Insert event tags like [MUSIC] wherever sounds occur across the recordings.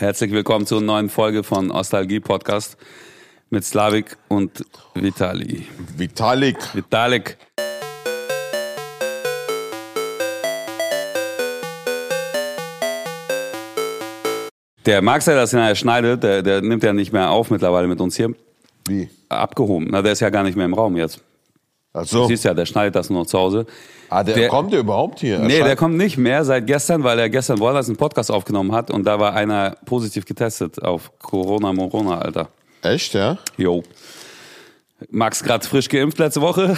Herzlich willkommen zur neuen Folge von Ostalgie Podcast mit Slavik und Vitali. Vitalik. Vitalik. Der Max, der das nachher schneidet, der, der nimmt ja nicht mehr auf mittlerweile mit uns hier. Wie? Abgehoben. Na, der ist ja gar nicht mehr im Raum jetzt. Ach Du siehst ja, der schneidet das nur noch zu Hause. Ah, der, der- kommt der überhaupt hier? Er Nee, der kommt nicht mehr seit gestern, weil er gestern woanders einen Podcast aufgenommen hat und da war einer positiv getestet auf Corona, Morona, Alter. Echt, ja? Jo. Max gerade frisch geimpft letzte Woche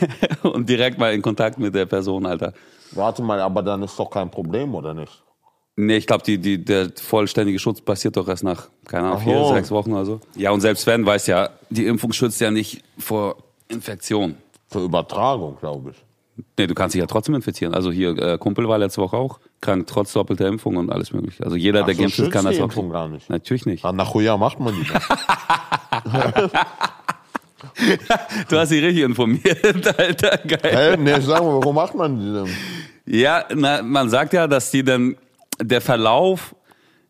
[LAUGHS] und direkt mal in Kontakt mit der Person, Alter. Warte mal, aber dann ist doch kein Problem, oder nicht? Nee, ich glaube, die, die, der vollständige Schutz passiert doch erst nach, keine Ahnung, Ach vier, sechs Wochen oder so. Ja, und selbst wenn, weiß ja, die Impfung schützt ja nicht vor Infektion. Für Übertragung, glaube ich. Nee, du kannst dich ja trotzdem infizieren. Also hier, äh, Kumpel war letzte Woche auch krank, trotz doppelter Impfung und alles mögliche. Also jeder, Ach der so, geimpft ist, kann das auch. Impfung gar nicht. Natürlich nicht. Ah, nach Jahr macht man die. [LAUGHS] Du hast dich richtig informiert, [LAUGHS] Alter, geil. Hä? Nee, sag mal, warum macht man die denn? Ja, na, man sagt ja, dass die dann der Verlauf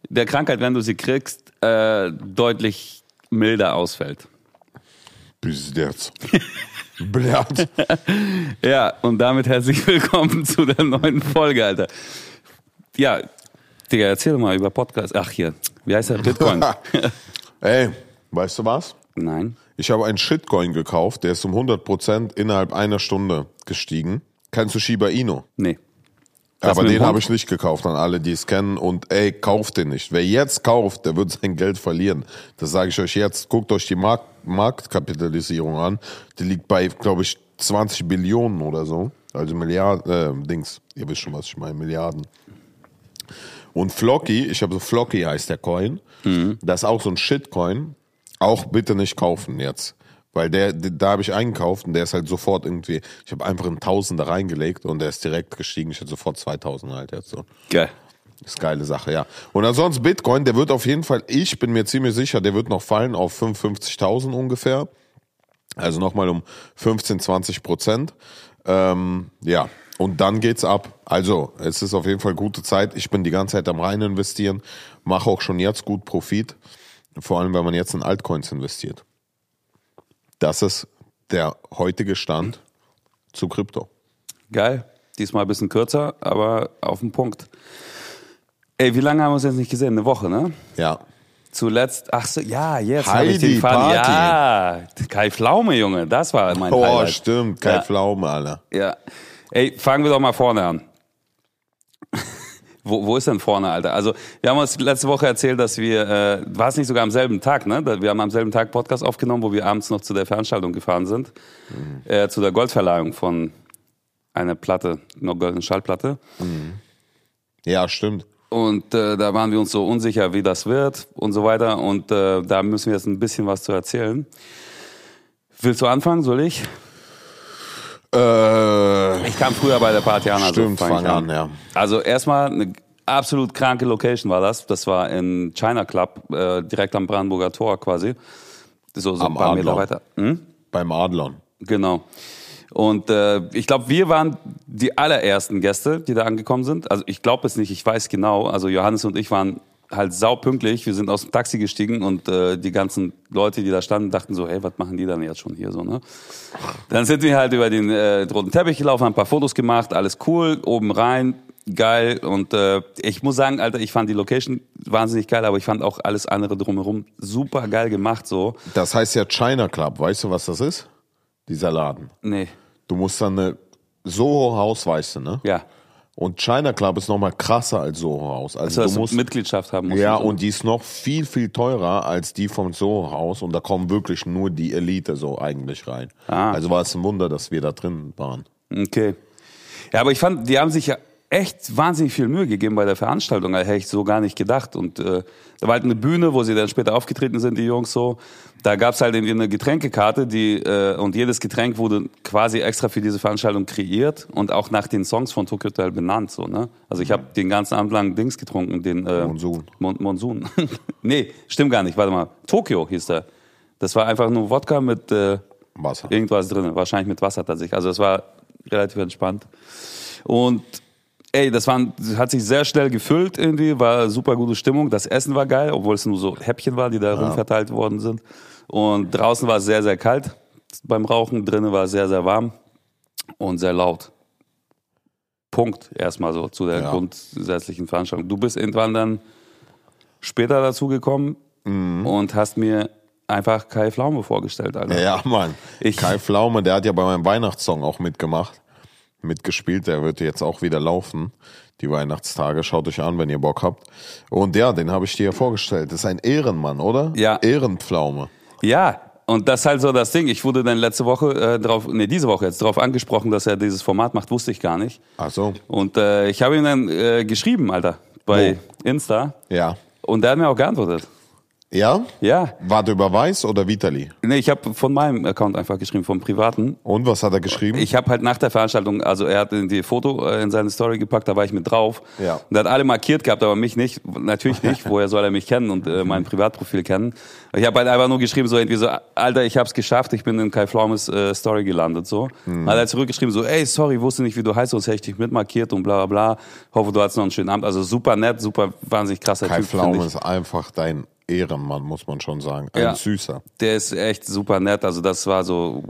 der Krankheit, wenn du sie kriegst, äh, deutlich milder ausfällt. Bis jetzt. [LAUGHS] Blatt. [LAUGHS] Ja, und damit herzlich willkommen zu der neuen Folge, Alter. Ja, Digga, erzähl mal über Podcast. Ach hier, wie heißt der? Bitcoin. [LAUGHS] Ey, weißt du was? Nein. Ich habe einen Shitcoin gekauft, der ist um 100% innerhalb einer Stunde gestiegen. Kennst du Shiba Inu? Nee. Das Aber den habe ich nicht gekauft an alle, die es kennen. Und ey, kauft den nicht. Wer jetzt kauft, der wird [LAUGHS] sein Geld verlieren. Das sage ich euch jetzt. Guckt euch die Markt Marktkapitalisierung an. Die liegt bei, glaube ich, 20 Billionen oder so. Also Milliarden, äh, Dings. Ihr wisst schon, was ich meine, Milliarden. Und Flocky, ich habe so Flocky heißt der Coin. Das ist auch so ein Shitcoin. Auch bitte nicht kaufen jetzt. Weil der, da habe ich eingekauft und der ist halt sofort irgendwie, ich habe einfach einen Tausender reingelegt und der ist direkt gestiegen. Ich hatte sofort 2000 halt jetzt so. Geil. Ist geile Sache, ja. Und ansonsten Bitcoin, der wird auf jeden Fall, ich bin mir ziemlich sicher, der wird noch fallen auf 55.000 ungefähr. Also nochmal um 15, 20 Prozent. Ähm, ja, und dann geht's ab. Also, es ist auf jeden Fall gute Zeit. Ich bin die ganze Zeit am rein investieren, mache auch schon jetzt gut Profit. Vor allem, wenn man jetzt in Altcoins investiert. Das ist der heutige Stand zu Krypto. Geil. Diesmal ein bisschen kürzer, aber auf den Punkt. Ey, wie lange haben wir uns jetzt nicht gesehen? Eine Woche, ne? Ja. Zuletzt, ach so, ja, jetzt habe ich den. Party. Ja, Kai Pflaume, Junge, das war mein Oh, Highlight. stimmt. Kein Ja. Pflaume, Alter. Ja. Ey, fangen wir doch mal vorne an. Wo, wo ist denn vorne, Alter? Also, wir haben uns letzte Woche erzählt, dass wir, äh, war es nicht sogar am selben Tag, ne? Wir haben am selben Tag Podcast aufgenommen, wo wir abends noch zu der Veranstaltung gefahren sind. Äh, zu der Goldverleihung von einer Platte, einer goldenen Schallplatte. Ja, stimmt. Und äh, da waren wir uns so unsicher, wie das wird und so weiter. Und äh, da müssen wir jetzt ein bisschen was zu erzählen. Willst du anfangen? Soll ich? Äh, Ich kam früher bei der Party an. Also Stimmt, fang fang an, ja. Also erstmal eine absolut kranke Location war das. Das war in China Club, äh, direkt am Brandenburger Tor quasi. So, so Am ein paar Meter Adlon. weiter. Hm? beim Adlon. Genau. Und äh, ich glaube, wir waren die allerersten Gäste, die da angekommen sind. Also ich glaube es nicht, ich weiß genau. Also Johannes und ich waren halt saupünktlich. Wir sind aus dem Taxi gestiegen und äh, die ganzen Leute, die da standen, dachten so, hey, was machen die dann jetzt schon hier so, ne? Dann sind wir halt über den äh, roten Teppich gelaufen, haben ein paar Fotos gemacht, alles cool, oben rein, geil. Und äh, ich muss sagen, Alter, ich fand die Location wahnsinnig geil, aber ich fand auch alles andere drumherum super geil gemacht so. Das heißt ja China Club. Weißt du, was das ist? Dieser Laden. Nee, Du musst dann eine Soho House, weißt du, ne? ja. Und China Club ist nochmal krasser als Soho House. Also, Also, du musst, Mitgliedschaft haben musst. ja, so. und die ist noch viel, viel teurer als die vom Soho House. Und da kommen wirklich nur die Elite so eigentlich rein. Ah. Also war es ein Wunder, dass wir da drin waren. Okay. Ja, aber ich fand, die haben sich ja echt wahnsinnig viel Mühe gegeben bei der Veranstaltung. Da hätte ich so gar nicht gedacht. Und äh, da war halt eine Bühne, wo sie dann später aufgetreten sind, die Jungs so. Da gab's halt irgendwie eine Getränkekarte, die äh, und jedes Getränk wurde quasi extra für diese Veranstaltung kreiert und auch nach den Songs von Tokyo Hotel benannt. So, ne? Also ich habe den ganzen Abend lang Dings getrunken, den äh, Monsun. Mon Monsun. [LAUGHS] nee, stimmt gar nicht. Warte mal. Tokyo hieß der. Das war einfach nur Wodka mit äh, Wasser. Irgendwas drin, wahrscheinlich mit Wasser tatsächlich. Also es war relativ entspannt. Und Ey, das war, hat sich sehr schnell gefüllt irgendwie, war super gute Stimmung. Das Essen war geil, obwohl es nur so Häppchen war, die da rumverteilt worden sind. Und draußen war es sehr, sehr kalt beim Rauchen, drinnen war es sehr, sehr warm und sehr laut. Punkt erstmal so zu der Ja. grundsätzlichen Veranstaltung. Du bist irgendwann dann später dazugekommen Mhm. und hast mir einfach Kai Pflaume vorgestellt, Alter. Ja, Mann. Ich- Kai Pflaume, der hat ja bei meinem Weihnachtssong auch mitgemacht. Mitgespielt, der wird jetzt auch wieder laufen. Die Weihnachtstage, schaut euch an, wenn ihr Bock habt. Und ja, den habe ich dir ja vorgestellt. Das ist ein Ehrenmann, oder? Ja. Ehrenpflaume. Ja, und das ist halt so das Ding. Ich wurde dann letzte Woche äh, drauf, nee, diese Woche jetzt drauf angesprochen, dass er dieses Format macht, wusste ich gar nicht. Ach so. Und äh, ich habe ihm dann äh, geschrieben, Alter, bei Insta. Ja. Und der hat mir auch geantwortet. Ja? Ja. War der über Weiß oder Vitali? Nee, ich habe von meinem Account einfach geschrieben, vom privaten. Und was hat er geschrieben? Ich habe halt nach der Veranstaltung, also er hat die Foto äh, in seine Story gepackt, da war ich mit drauf. Ja. Und er hat alle markiert gehabt, aber mich nicht. Natürlich nicht. [LAUGHS] Woher soll er mich kennen und äh, mein Privatprofil kennen? Ich habe halt einfach nur geschrieben, so irgendwie so, Alter, ich hab's geschafft, ich bin in Kai Flaumes äh, Story gelandet. so. Mhm. Hat er zurückgeschrieben, so, ey, sorry, wusste nicht, wie du heißt, sonst hätte ich dich mitmarkiert und bla bla bla. Hoffe, du hattest noch einen schönen Abend. Also super nett, super wahnsinnig krasser Kai Typ. Pflaume ich. ist einfach dein Ehrenmann, muss man schon sagen. Ein Ja. Süßer. Der ist echt super nett. Also das war so,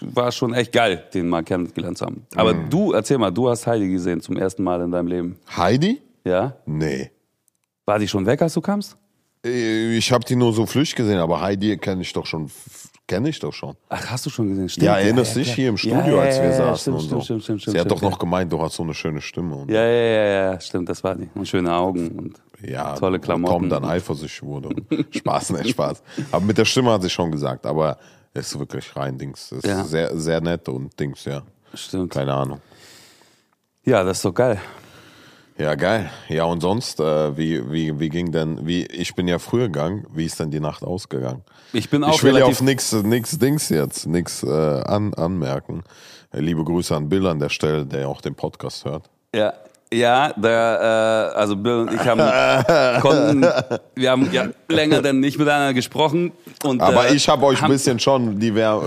war schon echt geil, den mal kennengelernt zu haben. Aber Mhm. du, erzähl mal, du hast Heidi gesehen zum ersten Mal in deinem Leben. Heidi? Ja? Nee. War die schon weg, als du kamst? Äh, Ich habe die nur so flüchtig gesehen, aber Heidi kenne ich doch schon. Kenne ich doch schon. Ach, hast du schon gesehen? Stimmt. Ja, erinnerst dich klar. hier im Studio, Ja, als ja, wir ja, saßen stimmt, und so. stimmt, stimmt, Sie stimmt, hat doch noch gemeint, du hast so eine schöne Stimme. Ja, ja, ja, ja, ja, stimmt, das war die. Und schöne Augen und ja, tolle Klamotten. Tom dann eifersüchtig wurde. Spaß, nicht Spaß. Aber mit der Stimme hat sie schon gesagt, aber es ist wirklich rein Dings. Es ist Ja. sehr, sehr nett und Dings, ja. Stimmt. Keine Ahnung. Ja, das ist doch geil. Ja, geil. Ja, und sonst, äh, wie, wie, wie ging denn, wie, ich bin ja früher gegangen, wie ist denn die Nacht ausgegangen? Ich bin auch Ich will ja auf nix, nix Dings jetzt, nix äh, an, anmerken. Liebe Grüße an Bill an der Stelle, der auch den Podcast hört. Ja, ja, der, äh, also Bill und ich haben [LAUGHS] konnten, wir haben ja länger denn nicht miteinander gesprochen und Aber äh, ich habe euch ein bisschen schon die wär,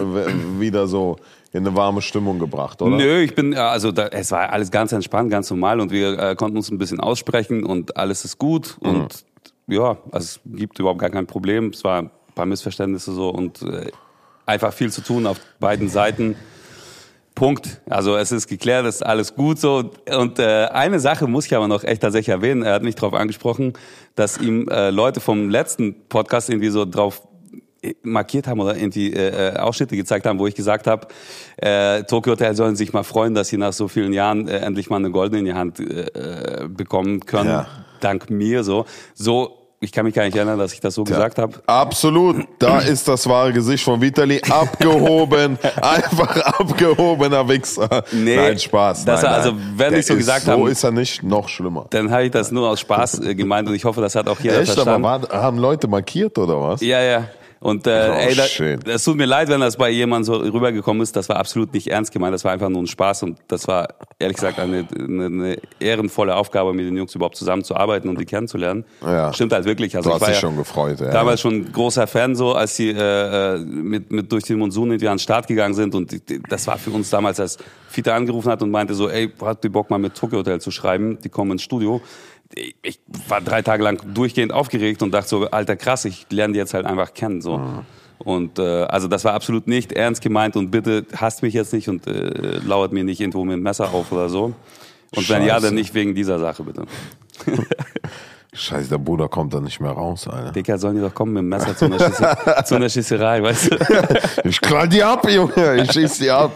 wieder so in eine warme Stimmung gebracht, oder? Nö, ich bin, also da, es war alles ganz entspannt, ganz normal und wir äh, konnten uns ein bisschen aussprechen und alles ist gut Mhm. und ja, also es gibt überhaupt gar kein Problem. Es war ein paar Missverständnisse so und äh, einfach viel zu tun auf beiden Seiten. Punkt. Also es ist geklärt, es ist alles gut so. Und äh, eine Sache muss ich aber noch echt tatsächlich erwähnen. Er hat mich darauf angesprochen, dass ihm äh, Leute vom letzten Podcast irgendwie so drauf markiert haben oder irgendwie äh, äh, Ausschnitte gezeigt haben, wo ich gesagt habe, äh, Tokyo Hotel sollen sich mal freuen, dass sie nach so vielen Jahren äh, endlich mal eine goldene in die Hand äh, bekommen können, Ja. dank mir so. So, ich kann mich gar nicht erinnern, dass ich das so gesagt habe. Absolut, da [CLEARS THROAT] ist das wahre Gesicht von Vitali abgehoben, [LAUGHS] einfach abgehobener Wichser. Nee, nein, Spaß. nein, also, nein. wenn Der ich so gesagt so haben- ist er nicht, noch schlimmer. Dann habe ich das nur aus Spaß äh, gemeint und ich hoffe, das hat auch jeder Echt, aber verstanden. war, haben Leute markiert oder was? Ja, ja. Und äh, Oh, ey, da, schön. es tut mir leid, wenn das bei jemandem so rübergekommen ist. Das war absolut nicht ernst gemeint. Das war einfach nur ein Spaß und das war ehrlich gesagt eine, eine, eine ehrenvolle Aufgabe, mit den Jungs überhaupt zusammenzuarbeiten und die kennenzulernen. Ja. Stimmt halt wirklich. Also Du ich war ja schon gefreut. Ja. damals schon ein großer Fan, so als sie äh, äh, mit, mit durch den Monsun irgendwie an den Start gegangen sind und das war für uns damals, als Fita angerufen hat und meinte so, ey, hat die Bock mal mit Tokyo Hotel zu schreiben? Die kommen ins Studio. Ich- war drei Tage lang durchgehend aufgeregt und dachte so, alter krass, ich lerne die jetzt halt einfach kennen. So. Und äh, also das war absolut nicht ernst gemeint und bitte hasst mich jetzt nicht und äh, lauert mir nicht irgendwo mit dem Messer auf oder so. Und wenn ja, Scheiße. dann nicht wegen dieser Sache, bitte. [LAUGHS] Scheiße, der Bruder kommt da nicht mehr raus, Alter. Dicker, sollen die doch kommen mit dem Messer zu einer, Schisse, [LAUGHS] zu einer Schisserei, weißt du? Ich knall die ab, Junge. Ich schieß die ab.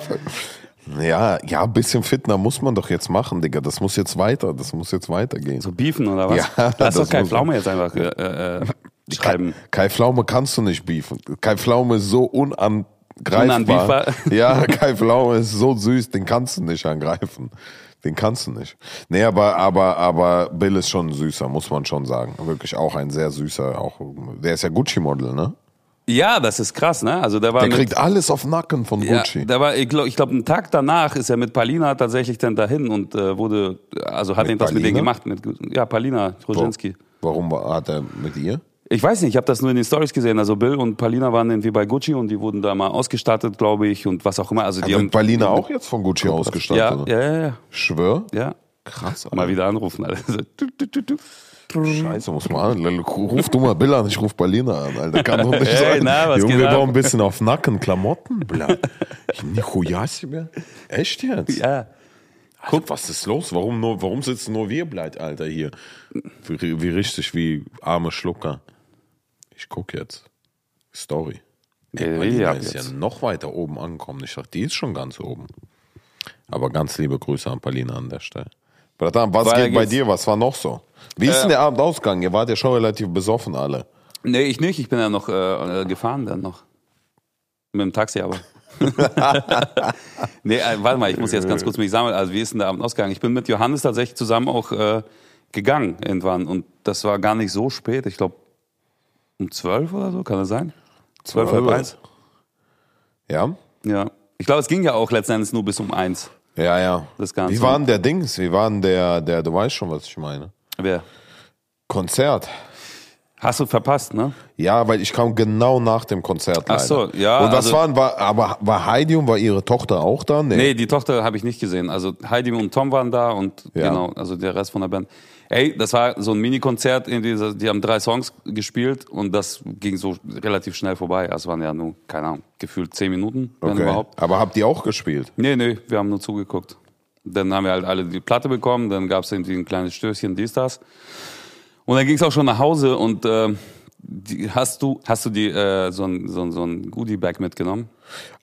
Ja, ja, ein bisschen fitner muss man doch jetzt machen, Digga. Das muss jetzt weiter. Das muss jetzt weitergehen. So beefen oder was? Ja, Lass das doch Kai Pflaume jetzt einfach äh, äh, schreiben. Kai Pflaume kannst du nicht beefen. Kai Pflaume ist so unangreifbar. Unanbiefbar. [LAUGHS] Ja, Kai Pflaume ist so süß, den kannst du nicht angreifen. Den kannst du nicht. Nee, aber, aber, aber Bill ist schon ein süßer, muss man schon sagen. Wirklich auch ein sehr süßer, auch, der ist ja Gucci-Model, ne? Ja, das ist krass, ne? Also der war Der mit, kriegt alles auf Nacken von ja, Gucci. der war, ich glaube, ich glaub, einen Tag danach ist er mit Palina tatsächlich dann dahin und äh, wurde, also hat Mit irgendwas mit denen Palina? gemacht. Mit, ja, Palina Roginski. Warum war- hat er mit ihr? Ich weiß nicht, ich habe das nur in den Stories gesehen. Also Bill und Palina waren irgendwie bei Gucci und die wurden da mal ausgestattet, glaube ich, und was auch immer. Also die haben, Berliner auch jetzt von Gucci ausgestattet? ja, oder? ja, ja, ja, Schwör? ja. Krass, Alter. Mal wieder anrufen, Alter. [LAUGHS] Scheiße, muss man an. Ruf du mal Bill an, ich ruf Berliner an, Alter. Kann doch nicht [LAUGHS] hey, sein. Na, Junge, wir brauchen ein bisschen auf Nacken, Klamotten, Blatt. Nichojasi mehr? Echt jetzt? Ja. Guck, was ist los? Warum, nur, warum sitzen nur wir bleibt, Alter, hier? Wie, wie richtig, wie arme Schlucker. Ich guck jetzt. Story. Ey, Berliner ist jetzt. ja noch weiter oben angekommen. Ich dachte, die ist schon ganz oben. Aber ganz liebe Grüße an Palina an der Stelle. Bratan, was Weil geht bei dir? Was war noch so? Wie ist denn der Abend ausgegangen? Ihr wart ja schon relativ besoffen alle. Nee, ich nicht. Ich bin ja noch äh, gefahren dann noch. Mit dem Taxi aber. [LAUGHS] nee, äh, warte mal, ich muss jetzt ganz kurz mich sammeln. Also wie ist denn der Abend ausgegangen? Ich bin mit Johannes tatsächlich zusammen auch äh, gegangen irgendwann. Und das war gar nicht so spät. Ich glaube um zwölf oder so, kann das sein? Zwölf, halb eins? Ja? Ja. Ich glaube, es ging ja auch letzten Endes nur bis um eins. Ja, ja. Das Ganze. Wie war denn der Dings? Wie war denn der, der, du weißt schon, was ich meine. Wer? Konzert. Hast du verpasst, ne? Ja, weil ich kam genau nach dem Konzert. Ach so, leider. ja, Und was also- waren, war, aber war Heidi und war ihre Tochter auch da? Nee, die Tochter habe ich nicht gesehen. Also Heidi und Tom waren da und Ja. genau, also der Rest von der Band. Ey, das war so ein Mini-Konzert, die haben drei Songs gespielt und das ging so relativ schnell vorbei. Also es waren ja nur, keine Ahnung, gefühlt zehn Minuten, wenn Okay. überhaupt. Aber habt ihr auch gespielt? Nee, nee, wir haben nur zugeguckt. Dann haben wir halt alle die Platte bekommen, dann gab es irgendwie ein kleines Stößchen, dies, das. Und dann ging es auch schon nach Hause und äh, die, hast du, hast du die, äh, so ein, so ein, so ein Goodie-Bag mitgenommen?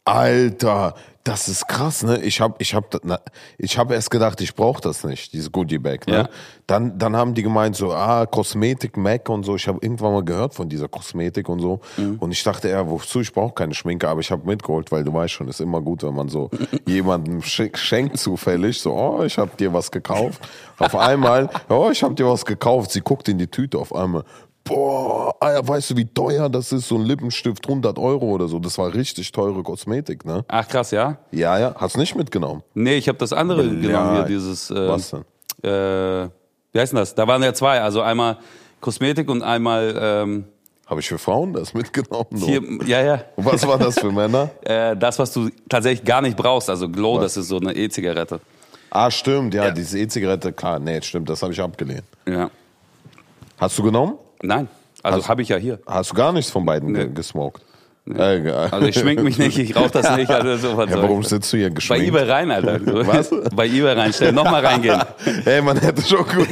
Alter, das ist krass, ne? Ich hab, ich hab, na, ich hab erst gedacht, ich brauche das nicht, diese Goodie Bag, ne? Ja. Dann, dann haben die gemeint so, ah, Kosmetik, Mac und so. Ich habe irgendwann mal gehört von dieser Kosmetik und so. Mhm. Und ich dachte, ja, wozu? Ich brauche keine Schminke, aber ich habe mitgeholt, weil du weißt schon, ist immer gut, wenn man so [LAUGHS] jemandem sch- schenkt zufällig, so, oh, ich habe dir was gekauft. Auf einmal, oh, ich habe dir was gekauft. Sie guckt in die Tüte auf einmal. Boah, Alter, weißt du, wie teuer das ist? So ein Lippenstift, 100 Euro oder so. Das war richtig teure Kosmetik, ne? Ach krass, ja? Ja, ja, hast nicht mitgenommen. Nee, ich habe das andere genommen hier, dieses. Äh, Was denn? Äh, wie heißt denn das? Da waren ja zwei, also einmal Kosmetik und einmal ähm, Habe ich für Frauen das mitgenommen? hier, ja, ja. Und [LAUGHS] Was war das für Männer? [LAUGHS] Äh, das, was du tatsächlich gar nicht brauchst, also Glow, das ist so eine E-Zigarette. Ah, stimmt, ja, Ja. diese E-Zigarette, klar, nee, stimmt, das habe ich abgelehnt. Ja. Hast du genommen? Nein, also habe ich ja hier. Hast du gar nichts von beiden ge gesmoked? Äh, ge- Also ich schmink mich nicht, ich rauche das nicht. Also so was ja, warum sitzt du hier Bei geschminkt? eBay rein, Alter. [LAUGHS] Was? Bei eBay reinstellen, nochmal reingehen. [LAUGHS] Ey, man hätte schon gut.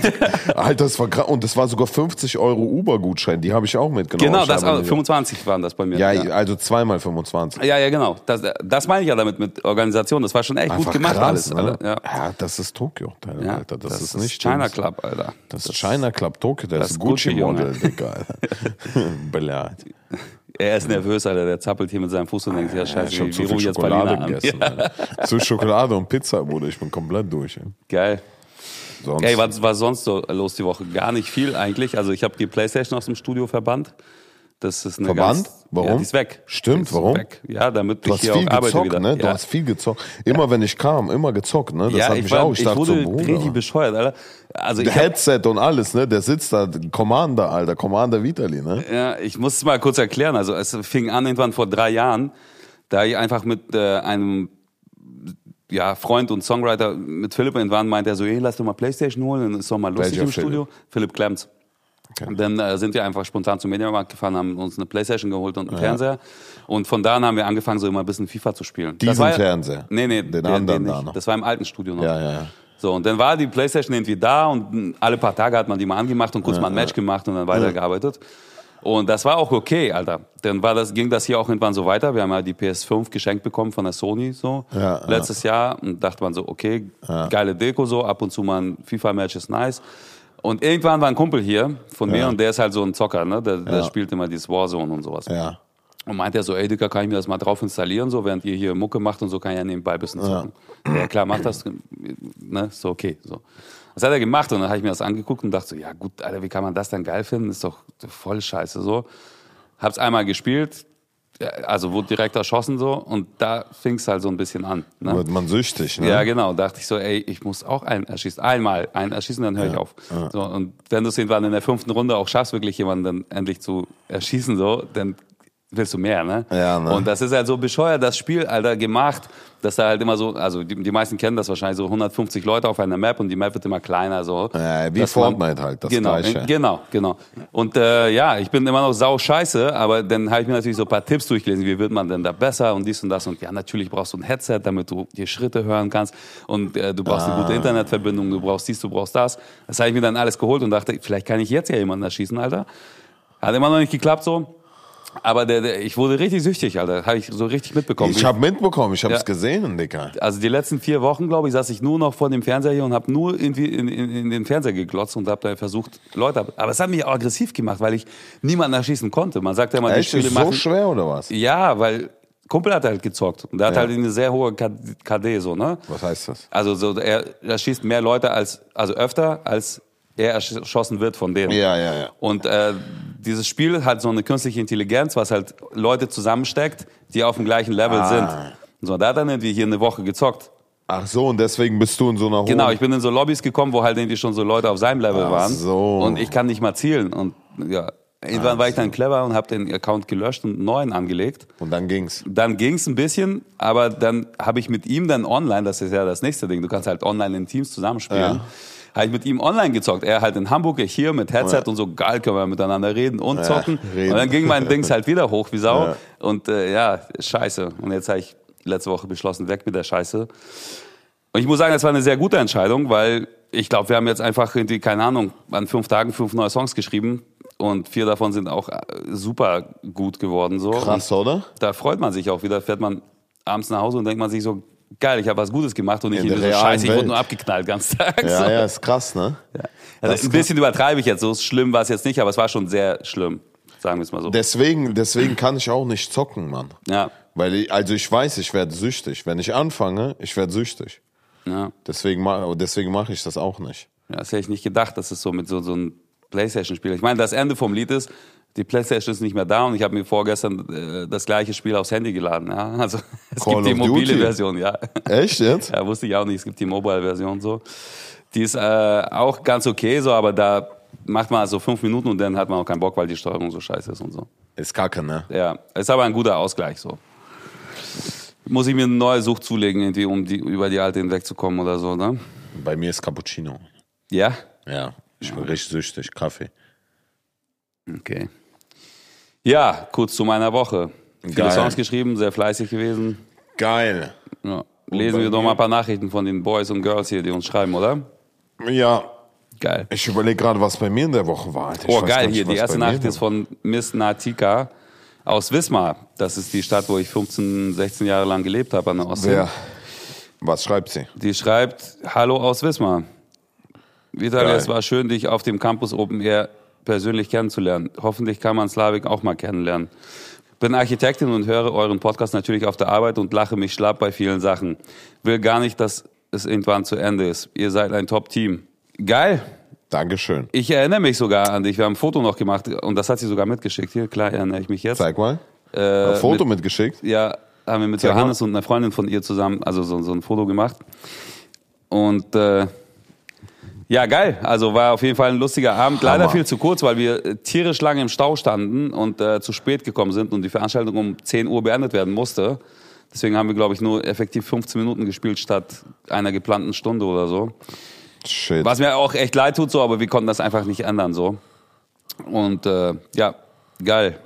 Alter, das war krass. Und das war sogar 50 Euro Uber-Gutschein, die habe ich auch mitgenommen. Genau, das nicht- 25 waren das bei mir. Ja, ja. also zweimal 25. Ja, ja, genau. Das, das meine ich ja damit mit Organisation. Das war schon echt gut Einfach gemacht krass, alles. ne? Ja. ja, das ist Tokio, Alter. Ja, Alter. Das, ist ist nicht China. Club, Alter. Das ist China Club Tokio, das, das ist Gucci, Gucci-Model, Junge. Digga. [LAUGHS] Belehrt. Er ist nervös, Alter. Der zappelt hier mit seinem Fuß und denkt, ja, Ich scheiße, habe wie, wie rufe ich jetzt Schokolade Berliner an? gegessen. Ja. Zu Schokolade und Pizza, Bruder. Ich bin komplett durch. ey. Geil. Sonst, Ey, was war sonst so los die Woche? Gar nicht viel eigentlich. Also ich habe die Playstation aus dem Studio verbannt. Das ist eine Verbannt? Ganz, Warum? Ja, die ist weg. Stimmt, ist warum? Weg. Ja, damit du ich hier viel auch arbeite gezockt, wieder. ne? Du ja. hast viel gezockt. Immer wenn ich kam, immer gezockt, ne? Das ja, hat ich, mich war, auch. Ich, ich dachte wurde so, richtig bescheuert, Alter. Also ich Headset und alles, ne? Der sitzt da, Commander, Alter, Commander Vitali, ne? ja, ich muss es mal kurz erklären. Also es fing an irgendwann vor drei Jahren, da ich einfach mit äh, einem ja, Freund und Songwriter mit Philipp irgendwann meinte er so, hey, lass doch mal Playstation holen, dann ist doch mal lustig Welcher im Studio. Philipp Klemms. Und Dann äh, sind wir einfach spontan zum Mediamarkt gefahren, haben uns eine Playstation geholt und einen Fernseher. Und von da an haben wir angefangen, so immer ein bisschen FIFA zu spielen. Diesen Das war ja- Fernseher? Nee, nee, Den der- anderen nicht. da noch? Das war im alten Studio noch. Ja, ja, ja. So, und dann war die Playstation irgendwie da und alle paar Tage hat man die mal angemacht und kurz mal ein Match gemacht und dann weitergearbeitet. Und das war auch okay, Alter. Dann war das, ging das hier auch irgendwann so weiter. Wir haben ja die PS5 geschenkt bekommen von der Sony so Ja, letztes Jahr und dachte man so, okay, geile Deko so, ab und zu mal ein FIFA-Match ist nice. Und irgendwann war ein Kumpel hier von mir und der ist halt so ein Zocker, ne? Der, der Ja. spielt immer dieses Warzone und sowas. Ja. Und meint er so, ey Dicker, kann ich mir das mal drauf installieren, so während ihr hier Mucke macht und so kann ich ja nebenbei ein bisschen zocken. Ja, klar, mach das, ne, ist so okay. So. Das hat er gemacht und dann habe ich mir das angeguckt und dachte so, ja gut, Alter, wie kann man das denn geil finden? Ist doch voll scheiße so. Hab's einmal gespielt, ja, also wurde direkt erschossen so und da fing's halt so ein bisschen an. Ne? Wird man süchtig, ne? Ja, genau. Dachte ich so, ey, ich muss auch einen erschießen. Einmal einen erschießen, dann höre ich auf. So, und wenn du es irgendwann in der fünften Runde auch schaffst, wirklich jemanden dann endlich zu erschießen, so, dann willst du mehr, ne? Ja, ne? Und das ist halt so bescheuert, das Spiel, Alter, gemacht, dass da halt immer so, also die, die meisten kennen das wahrscheinlich, so 150 Leute auf einer Map und die Map wird immer kleiner, so. Ja, wie Dass man- Fortnite halt, das genau, Gleiche. Genau, genau. Und äh, ja, ich bin immer noch sau scheiße, aber dann habe ich mir natürlich so ein paar Tipps durchgelesen, wie wird man denn da besser und dies und das. Und ja, natürlich brauchst du ein Headset, damit du die Schritte hören kannst. Und äh, du brauchst Ah. eine gute Internetverbindung, du brauchst dies, du brauchst das. Das habe ich mir dann alles geholt und dachte, vielleicht kann ich jetzt ja jemanden erschießen, Alter. Hat immer noch nicht geklappt so. Aber der, der, ich wurde richtig süchtig, Alter. Habe ich so richtig mitbekommen. Ich habe mitbekommen, ich habe es Ja. gesehen, Digga. Also die letzten vier Wochen, glaube ich, saß ich nur noch vor dem Fernseher hier und habe nur irgendwie in, in, in den Fernseher geglotzt und habe da versucht, Leute. ab- Aber es hat mich auch aggressiv gemacht, weil ich niemanden erschießen konnte. Man sagt ja immer, die Echt? Spiele Ist so machen. schwer oder was? Ja, weil Kumpel hat halt gezockt und der hat Ja. halt eine sehr hohe KD so, ne? Was heißt das? Also so er, er schießt mehr Leute als also öfter als er erschossen wird von denen. Ja, ja, ja. Und äh, dieses Spiel hat so eine künstliche Intelligenz, was halt Leute zusammensteckt, die auf dem gleichen Level Ah. sind. So, da hat er irgendwie hier eine Woche gezockt. Ach so, und deswegen bist du in so einer hohen... Genau, ich bin in so Lobbys gekommen, wo halt irgendwie schon so Leute auf seinem Level Ach waren. so. Und ich kann nicht mal zielen. Und ja, irgendwann war ich dann clever und habe den Account gelöscht und einen neuen angelegt. Und dann ging's. Dann ging's ein bisschen, aber dann habe ich mit ihm dann online, das ist ja das nächste Ding, du kannst halt online in Teams zusammenspielen. Ja. Habe ich mit ihm online gezockt. Er halt in Hamburg, ich hier mit Headset Ja. und so, geil, können wir miteinander reden und Ja, zocken. reden. Und dann ging mein Dings halt wieder hoch wie Sau. Ja. Und äh, ja, scheiße. Und jetzt habe ich letzte Woche beschlossen, weg mit der Scheiße. Und ich muss sagen, das war eine sehr gute Entscheidung, weil ich glaube, wir haben jetzt einfach irgendwie, keine Ahnung, an fünf Tagen fünf neue Songs geschrieben und vier davon sind auch äh, super gut geworden. So. Krass, und oder? Da freut man sich auch wieder, fährt man abends nach Hause und denkt man sich so, geil, ich habe was Gutes gemacht und nicht In irgendwie so, scheiße, ich wurde nur abgeknallt ganz [LAUGHS] Tag. so. Ja, ja, ist krass, ne? Also Das ein bisschen übertreibe ich jetzt, so schlimm war es jetzt nicht, aber es war schon sehr schlimm, sagen wir es mal so. Deswegen, deswegen kann ich auch nicht zocken, Mann. Ja, Weil ich, also ich weiß, ich werde süchtig. Wenn ich anfange, ich werde süchtig. ja. Deswegen, deswegen mache ich das auch nicht. Ja, das hätte ich nicht gedacht, dass es so mit so, so einem Playstation-Spiel. Ich meine, das Ende vom Lied ist, die Playstation ist nicht mehr da und ich habe mir vorgestern äh, das gleiche Spiel aufs Handy geladen. Ja? [LAUGHS] Also es Call gibt die mobile Duty? Version, ja. Echt jetzt? [LAUGHS] ja. Wusste ich auch nicht, es gibt die Mobile-Version so. Die ist äh, auch ganz okay so, aber da macht man so fünf Minuten und dann hat man auch keinen Bock, weil die Steuerung so scheiße ist und so. Ist kacke, ne? Ja, ist aber ein guter Ausgleich so. Muss ich mir eine neue Sucht zulegen, irgendwie, um die, über die alte hinwegzukommen oder so, ne? Bei mir ist Cappuccino. Ja? Ja, ich bin richtig süchtig. Kaffee. Okay. Ja, kurz zu meiner Woche. Viele Geil. Songs geschrieben, sehr fleißig gewesen. Geil. Ja. Lesen wir doch mal ein paar Nachrichten von den Boys und Girls hier, die uns schreiben, oder? Ja, Geil. ich überlege gerade, was bei mir in der Woche war. Ich Oh, geil, nicht, hier, die erste Nachricht ist von Miss Natika aus Wismar. Das ist die Stadt, wo ich 15, 16 Jahre lang gelebt habe an der Ostsee. Wer? Was schreibt sie? Die schreibt, hallo aus Wismar. Vitali, es war schön, dich auf dem Campus Open Air persönlich kennenzulernen. Hoffentlich kann man Slavik auch mal kennenlernen. Bin Architektin und höre euren Podcast natürlich auf der Arbeit und lache mich schlapp bei vielen Sachen. Will gar nicht, dass es irgendwann zu Ende ist. Ihr seid ein Top-Team. Geil. Dankeschön. Ich erinnere mich sogar an dich. Wir haben ein Foto noch gemacht und das hat sie sogar mitgeschickt. Hier, klar erinnere ich mich jetzt. Zeig mal. Äh, Ein Foto mit- mitgeschickt. ja, haben wir mit mal. Johannes und einer Freundin von ihr zusammen, also so, so ein Foto gemacht. Und äh, ja, geil. Also war auf jeden Fall ein lustiger Abend. Leider Hammer. viel zu kurz, weil wir tierisch lange im Stau standen und äh, zu spät gekommen sind und die Veranstaltung um 10 Uhr beendet werden musste. Deswegen haben wir, glaube ich, nur effektiv 15 Minuten gespielt statt einer geplanten Stunde oder so. Shit. Was mir auch echt leid tut, so, aber wir konnten das einfach nicht ändern, so. Und äh, ja, geil.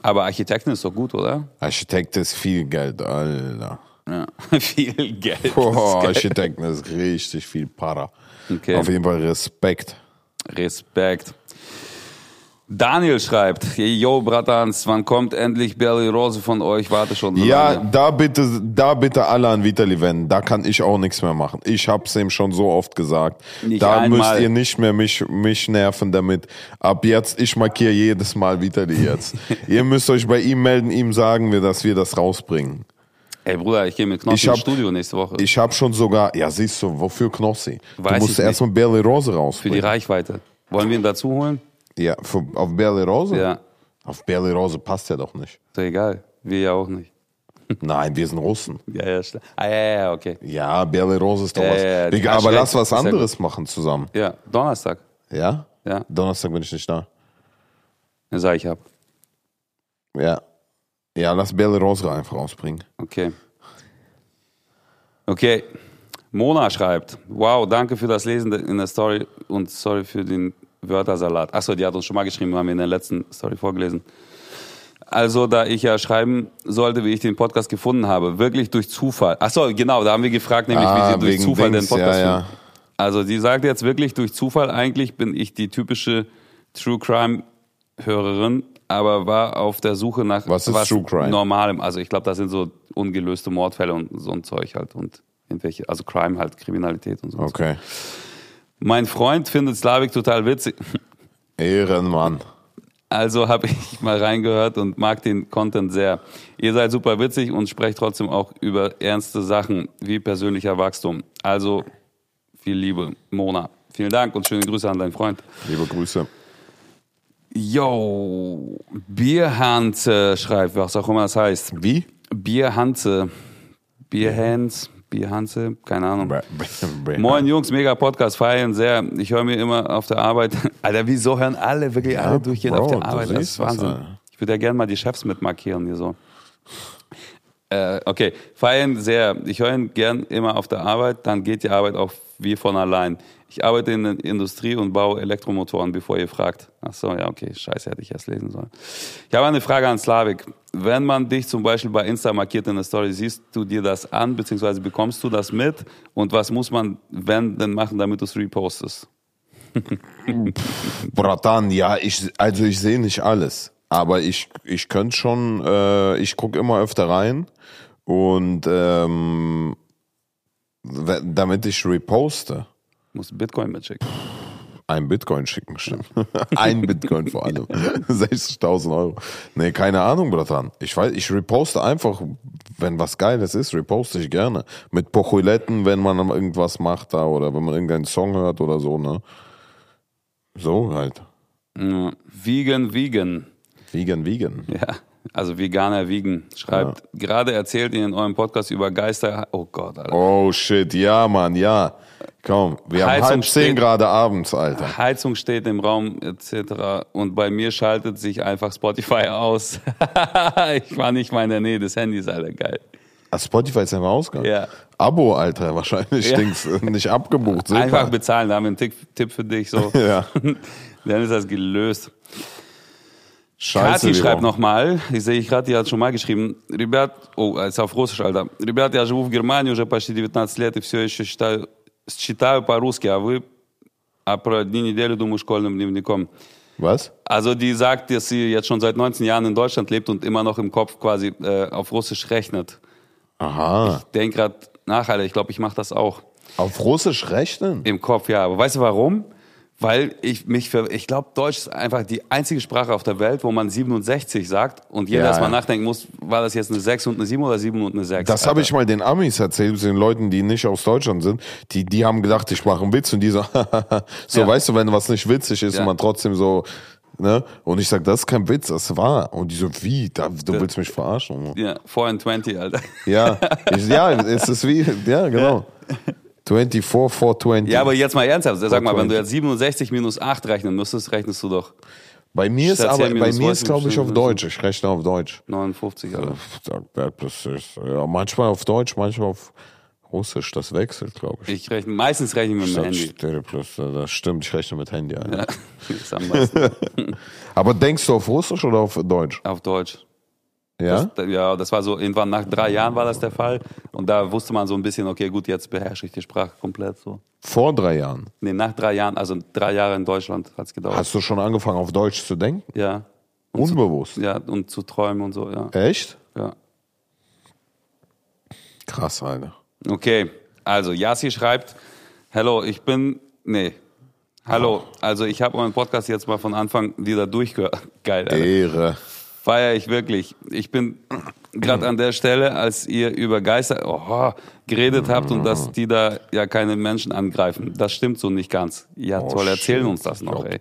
Aber Architekten ist doch gut, oder? Architekt ist viel Geld, Alter. Ja. [LAUGHS] Viel Geld. Boah. Architekten ist richtig viel Para. Okay. Auf jeden Fall Respekt. Respekt. Daniel schreibt, yo, Bratans, wann kommt endlich Berry Rose von euch? Warte schon so Ja, lange. da bitte, da bitte alle an Vitali wenden. Da kann ich auch nichts mehr machen. Ich hab's ihm schon so oft gesagt. Nicht da einmal. müsst ihr nicht mehr mich, mich nerven damit. Ab jetzt, ich markiere jedes Mal Vitali jetzt. [LAUGHS] ihr müsst euch bei ihm melden, ihm sagen wir, dass wir das rausbringen. Ey, Bruder, ich gehe mit Knossi hab- ins Studio nächste Woche. Ich habe schon sogar, ja siehst du, wofür Knossi? Weiß du musst erstmal Berle Rose für die rausbringen. Reichweite. Wollen wir ihn dazu holen? ja, für, auf Berle Rose? Ja. Auf Berle Rose passt er doch nicht. Ist doch egal. Wir ja auch nicht. [LAUGHS] Nein, wir sind Russen. Ja, ja. Ah, ja, ja, ja, okay. Ja, Berle Rose ist doch Ja, was. ja, ja, Digga, aber lass was ja anderes machen zusammen. Ja, Donnerstag. Ja? Ja, Donnerstag bin ich nicht da. dann sag ich ab. Ja. Ja, lass Belle Rose einfach rausbringen. Okay. Okay. Mona schreibt, wow, danke für das Lesen in der Story und sorry für den Wörtersalat. Achso, die hat uns schon mal geschrieben, haben wir in der letzten Story vorgelesen. Also, da ich ja schreiben sollte, wie ich den Podcast gefunden habe, wirklich durch Zufall. Achso, genau, da haben wir gefragt, nämlich Ah, wie sie durch Zufall Dings, den Podcast ja, ja. Also, sie sagt jetzt wirklich durch Zufall, eigentlich bin ich die typische True Crime Hörerin, aber war auf der Suche nach Was ist True Crime? Normalem. Also, ich glaube, das sind so ungelöste Mordfälle und so ein Zeug halt und irgendwelche, also Crime halt, Kriminalität und so. Okay. Mein Freund findet Slavik total witzig. Ehrenmann. Also habe ich mal reingehört und mag den Content sehr. Ihr seid super witzig und sprecht trotzdem auch über ernste Sachen wie persönlicher Wachstum. Also viel Liebe, Mona. Vielen Dank und schöne Grüße an deinen Freund. Liebe Grüße. Yo, Bierhanze schreibt, was auch immer das heißt. Wie? Bierhanze, Bierhans, Bierhanze, keine Ahnung. Moin Jungs, mega Podcast, feiern sehr. Ich höre mir immer auf der Arbeit. [LAUGHS] Alter, wieso hören alle, wirklich Ja, alle durchgehend Bro, auf der Arbeit? Das ist Wahnsinn. Ich würde ja gerne mal die Chefs mitmarkieren hier so. Äh, okay, feiern sehr. Ich höre ihn gern immer auf der Arbeit, dann geht die Arbeit auch wie von allein. Ich arbeite in der Industrie und baue Elektromotoren, bevor ihr fragt. Ach so, ja, okay, scheiße, hätte ich erst lesen sollen. Ich habe eine Frage an Slavik. Wenn man dich zum Beispiel bei Insta markiert in der Story, siehst du dir das an, beziehungsweise bekommst du das mit? Und was muss man, wenn, denn machen, damit du es repostest? [LAUGHS] Bratan, ja, ich, also ich sehe nicht alles. Aber ich, ich könnte schon, äh, ich gucke immer öfter rein und ähm, damit ich reposte, Musst Bitcoin mitschicken. ein Bitcoin schicken, stimmt. [LAUGHS] ein Bitcoin vor allem. [LAUGHS] 60.000 Euro. Nee, keine Ahnung, Bratan. Ich weiß, ich reposte einfach, wenn was Geiles ist, reposte ich gerne. Mit Pochuletten, wenn man irgendwas macht da oder wenn man irgendeinen Song hört oder so, ne? So halt. Vegan, vegan. Vegan, vegan. Ja, also Veganer Wiegen schreibt, gerade erzählt ihr in eurem Podcast über Geister. Oh Gott, Alter. Oh shit, ja, Mann, ja. Komm, wir haben Heizung halb zehn Grad abends, Alter. Heizung steht im Raum etc. Und bei mir schaltet sich einfach Spotify aus. [LAUGHS] ich war nicht mal in der Nähe des Handys, Alter, geil. Ah, Spotify ist einfach ausgegangen. Ja. Abo, Alter, wahrscheinlich [LAUGHS] Ja. Dings, nicht abgebucht. Super. Einfach bezahlen, da haben wir einen Tipp, Tipp für dich. So. [LAUGHS] Ja. Dann ist das gelöst. Scheiße, Kathi wie schreibt rum. nochmal, ich sehe gerade, die hat schon mal geschrieben, ребят, о, это auf Russisch, Alter. Ребят, я живу в Германии уже почти 19 лет и все еще считаю, считаю по-русски, а вы, а про дни недели думаю школьным дневником. Was? Also die sagt, dass sie jetzt schon seit 19 Jahren in Deutschland lebt und immer noch im Kopf quasi äh, auf Russisch rechnet. Aha. Denk grad nach, Alter, ich glaube, ich mache das auch. Auf Russisch rechnen? Im Kopf, ja. Aber weißt du warum? Weil ich mich für, ich glaube, Deutsch ist einfach die einzige Sprache auf der Welt, wo man 67 sagt und jeder Ja, erstmal ja. nachdenken muss, war das jetzt eine 6 und eine 7 oder 7 und eine 6? Das habe ich mal den Amis erzählt, den Leuten, die nicht aus Deutschland sind. Die, die haben gedacht, ich mache einen Witz und die so, [LAUGHS] so Ja. weißt du, wenn was nicht witzig ist Ja. und man trotzdem so, ne? Und ich sag, das ist kein Witz, das war. Und die so, wie? Da, du willst mich verarschen? Ja, 4 and 20, Alter. Ja, [LAUGHS] ich, ja, es ist wie, ja, genau. 24, 420. Ja, aber jetzt mal ernsthaft. Sag mal, wenn du 420. jetzt 67 minus 8 rechnen müsstest, rechnest du doch bei mir ist aber, 10 bei mir ist 19 glaube ich auf Deutsch. Ich rechne auf Deutsch. 59, Alter. Ja, manchmal auf Deutsch, manchmal auf Russisch. Das wechselt, glaube ich. Ich rechne, meistens rechne ich mit dem Handy. Plus, äh, das stimmt, ich rechne mit Handy ein. Ja. [LAUGHS] [LAUGHS] Aber denkst du auf Russisch oder auf Deutsch? Auf Deutsch. Ja? Das, ja, das war so, irgendwann nach drei Jahren war das der Fall. Und da wusste man so ein bisschen, okay, gut, jetzt beherrsche ich die Sprache komplett so. Vor drei Jahren. Nee, nach drei Jahren, also drei Jahre in Deutschland hat's gedauert. Hast du schon angefangen auf Deutsch zu denken? ja. Unbewusst. Ja, und zu träumen und so, ja. Echt? ja. Krass, Alter. Okay, also Yassi schreibt, Hello, ich bin, nee, hallo, also ich habe euren Podcast jetzt mal von Anfang wieder durchgehört. [LAUGHS] Geil, Alter. Ehre feiere ich wirklich. Ich bin gerade an der Stelle, als ihr über Geister oh, geredet habt und dass die da ja keine Menschen angreifen. Das stimmt so nicht ganz. Ja, oh, toll, erzählen uns das noch. Ey.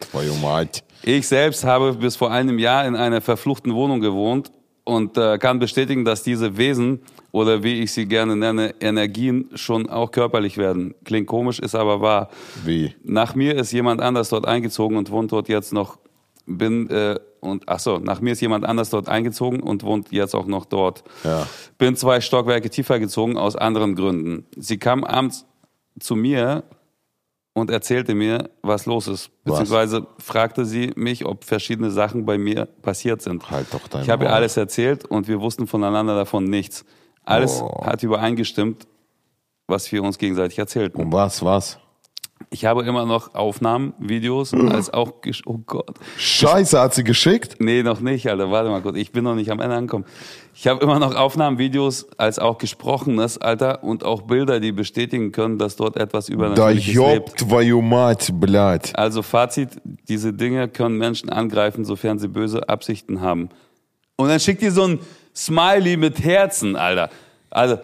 Ich selbst habe bis vor einem Jahr in einer verfluchten Wohnung gewohnt und äh, kann bestätigen, dass diese Wesen oder wie ich sie gerne nenne, Energien schon auch körperlich werden. Klingt komisch, ist aber wahr. Wie? Nach mir ist jemand anders dort eingezogen und wohnt dort jetzt noch. Bin äh, und ach so, nach mir ist jemand anders dort eingezogen und wohnt jetzt auch noch dort. Ja. Bin zwei Stockwerke tiefer gezogen aus anderen Gründen. Sie kam abends zu mir und erzählte mir, was los ist. Was? Beziehungsweise fragte sie mich, ob verschiedene Sachen bei mir passiert sind. Halt doch dein Ich habe ihr alles erzählt und wir wussten voneinander davon nichts. Alles Oh. hat übereingestimmt, was wir uns gegenseitig erzählten. Um was, was? Ich habe immer noch Aufnahmen, Videos, als auch, gesch- oh Gott. Scheiße, hat sie geschickt? Nee, noch nicht, Alter. Warte mal kurz. Ich bin noch nicht am Ende angekommen. Ich habe immer noch Aufnahmen, Videos, als auch Gesprochenes, Alter, und auch Bilder, die bestätigen können, dass dort etwas Da Übernatürliches job lebt. твою мать, блядь. Also Fazit, diese Dinge können Menschen angreifen, sofern sie böse Absichten haben. Und dann schickt ihr so ein Smiley mit Herzen, Alter. Also,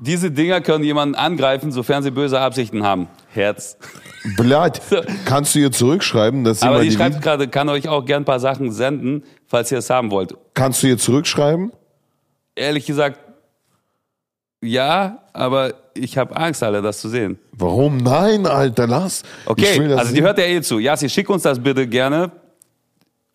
diese Dinger können jemanden angreifen, sofern sie böse Absichten haben. Herz. Blöd. Kannst du ihr zurückschreiben, dass sie Aber mal die schreibt gerade, kann euch auch gern ein paar Sachen senden, falls ihr es haben wollt. Kannst du ihr zurückschreiben? Ehrlich gesagt, ja, aber ich habe Angst, Alter, das zu sehen. Warum? Nein, Alter, lass. Okay, also die sehen. hört ja eh zu. Yassi, schick uns das bitte gerne.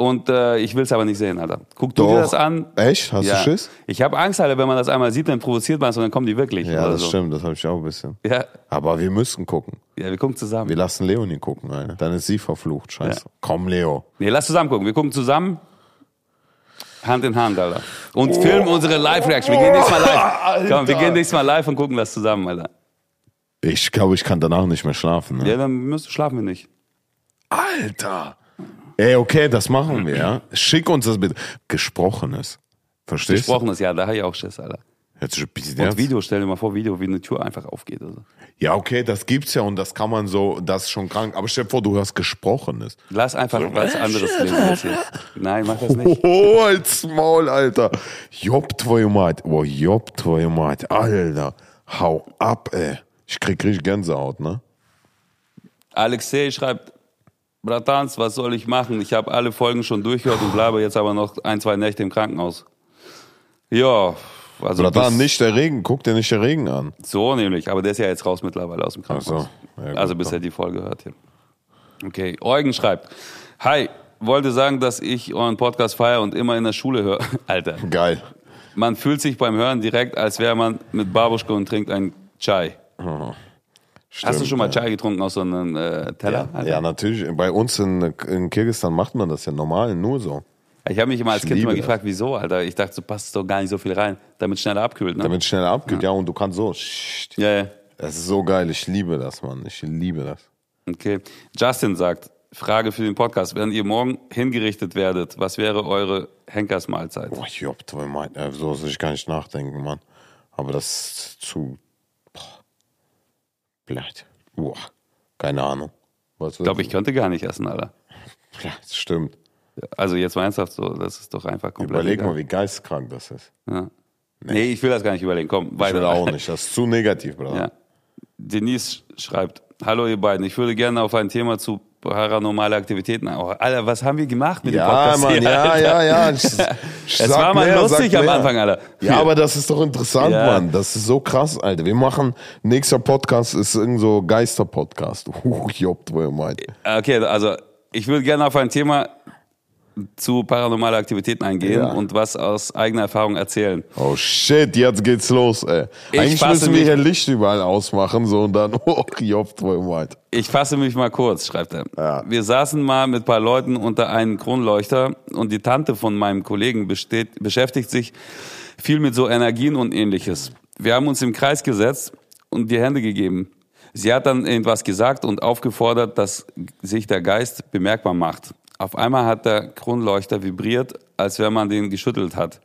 Und äh, ich will es aber nicht sehen, Alter. Guck du dir Doch. das an. Echt? Hast ja. du Schiss? Ich habe Angst, Alter, wenn man das einmal sieht, dann provoziert man es und dann kommen die wirklich. Ja, das so. stimmt, das habe ich auch ein bisschen. Ja, Aber wir müssen gucken. ja, wir gucken zusammen. Wir lassen Leonie gucken, Alter. Dann ist sie verflucht, scheiße. Komm, Leo. Nee, lass zusammen gucken. Wir gucken zusammen. Hand in Hand, Alter. Und filmen unsere Live-Reaction. Wir gehen nächstes Mal live. [LAUGHS] Komm, wir gehen nächstes Mal live und gucken das zusammen, Alter. Ich glaube, ich kann danach nicht mehr schlafen. Ne? Ja, dann müssen, schlafen wir nicht. Alter. Ey, okay, das machen wir, ja. Schick uns das bitte. Gesprochenes. Verstehst Gesprochenes, ja, da habe ich auch Schiss, Alter. du? Jetzt schon bisschen Und ernst. Video, stell dir mal vor, Video, wie eine Tür einfach aufgeht. Also. Ja, okay, das gibt's ja und das kann man so, das ist schon krank. Aber stell dir vor, du hast Gesprochenes. Lass einfach was anderes lesen als hier. Nein, mach das nicht. Oh, als Maul, Alter. Job, твою мать. Oh, Job, твою мать. Alter. Hau ab, ey. Ich krieg richtig Gänsehaut, ne? Alexei schreibt, Bratans, was soll ich machen? Ich habe alle Folgen schon durchgehört und bleibe jetzt aber noch ein, zwei Nächte im Krankenhaus. Ja, also Bratan, nicht der Regen. Guck dir nicht der Regen an. so nämlich, aber der ist ja jetzt raus mittlerweile aus dem Krankenhaus. Ach so. Ja, gut, also bis er die Folge hört hier. Okay, Eugen schreibt, Hi, wollte sagen, dass ich euren Podcast feiere und immer in der Schule höre. [LAUGHS] Alter, Geil. man fühlt sich beim Hören direkt, als wäre man mit Babuschko und trinkt einen Chai. Hast du Stimmt, schon mal ja. Chai getrunken aus so einem äh, Teller? Ja, ja, natürlich. Bei uns in, in Kirgisistan macht man das ja normal, nur so. Ich habe mich immer als Ich Kind immer gefragt, wieso, Alter. Ich dachte, so passt doch gar nicht so viel rein, damit schneller abkühlt, ne? Damit es schneller abgeht, ja. und du kannst so. Ja, ja. Das ist so geil. Ich liebe das, Mann. Ich liebe das. Okay. Justin sagt, Frage für den Podcast. Wenn ihr morgen hingerichtet werdet, was wäre eure Henkersmahlzeit? Boah, Job, so soll ich gar nicht nachdenken, Mann. Aber das ist zu. Blöd. Boah. Keine Ahnung. Was Ich glaube, ich könnte gar nicht essen, Alter. Ja, das stimmt. Also jetzt mal ernsthaft so, das ist doch einfach komplett Überleg egal. mal, wie geisteskrank das ist. Ja. Nee. ich will das gar nicht überlegen. Komm, Ich weiter. will auch nicht. Das ist zu negativ, Bruder. Ja. Denise schreibt, hallo ihr beiden, ich würde gerne auf ein Thema zu paranormale Aktivitäten. Oh, Alter, was haben wir gemacht mit dem Ja, Podcast? Mann, hier, [LAUGHS] ja, ja, ja. Ich [LAUGHS] Es war mal mehr, lustig am mehr. Anfang, Alter. Ja, aber das ist doch interessant, Ja. Mann. Das ist so krass, Alter. Wir machen, nächster Podcast ist irgend so Geister-Podcast. Huch, Job, du meint. Okay, also ich würde gerne auf ein Thema zu paranormale Aktivitäten eingehen Ja. und was aus eigener Erfahrung erzählen. Oh shit, jetzt geht's los, ey. Ich Eigentlich fasse müssen wir mich- hier Licht überall ausmachen, so und dann, [LAUGHS] oh, Job, meint. Ich fasse mich mal kurz, schreibt er. Ja. Wir saßen mal mit ein paar Leuten unter einem Kronleuchter und die Tante von meinem Kollegen besteht, beschäftigt sich viel mit so Energien und ähnliches. Wir haben uns im Kreis gesetzt und die Hände gegeben. Sie hat dann irgendwas gesagt und aufgefordert, dass sich der Geist bemerkbar macht. Auf einmal hat der Kronleuchter vibriert, als wenn man den geschüttelt hat.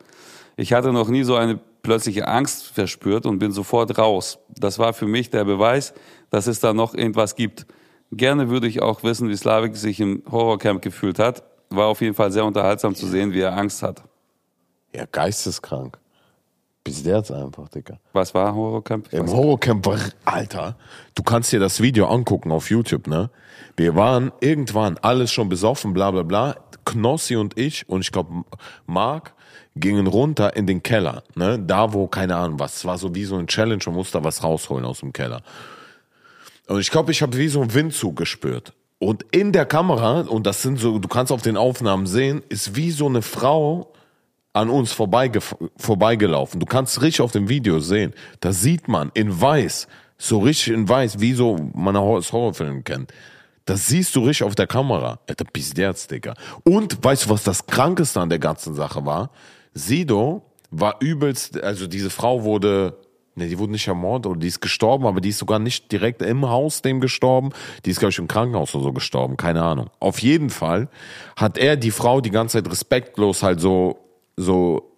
Ich hatte noch nie so eine plötzliche Angst verspürt und bin sofort raus. Das war für mich der Beweis, dass es da noch irgendwas gibt. Gerne würde ich auch wissen, wie Slavik sich im Horrorcamp gefühlt hat. War auf jeden Fall sehr unterhaltsam zu sehen, wie er Angst hat. Ja, geisteskrank. Bis der jetzt einfach, Digga. Was war Horrorcamp? Im Horrorcamp war, Alter, du kannst dir das Video angucken auf YouTube, ne? Wir waren irgendwann alles schon besoffen, bla bla bla. Knossi und ich und ich glaube Marc gingen runter in den Keller, ne? Da wo, keine Ahnung was, es war so wie so ein Challenge und musste was rausholen aus dem Keller. Und ich glaube, ich habe wie so einen Windzug gespürt. Und in der Kamera, und das sind so, du kannst auf den Aufnahmen sehen, ist wie so eine Frau an uns vorbeige, vorbeigelaufen. Du kannst richtig auf dem Video sehen. Da sieht man in weiß, so richtig in weiß, wie so man aus Horrorfilmen kennt. Das siehst du richtig auf der Kamera. Alter, Pizderz, Digga. Und weißt du, was das Krankeste an der ganzen Sache war? Sido war übelst, also diese Frau wurde Ne, die wurde nicht ermordet oder die ist gestorben, aber die ist sogar nicht direkt im Haus dem gestorben. Die ist, glaube ich, im Krankenhaus oder so gestorben. Keine Ahnung. Auf jeden Fall hat er die Frau die ganze Zeit respektlos halt so, so,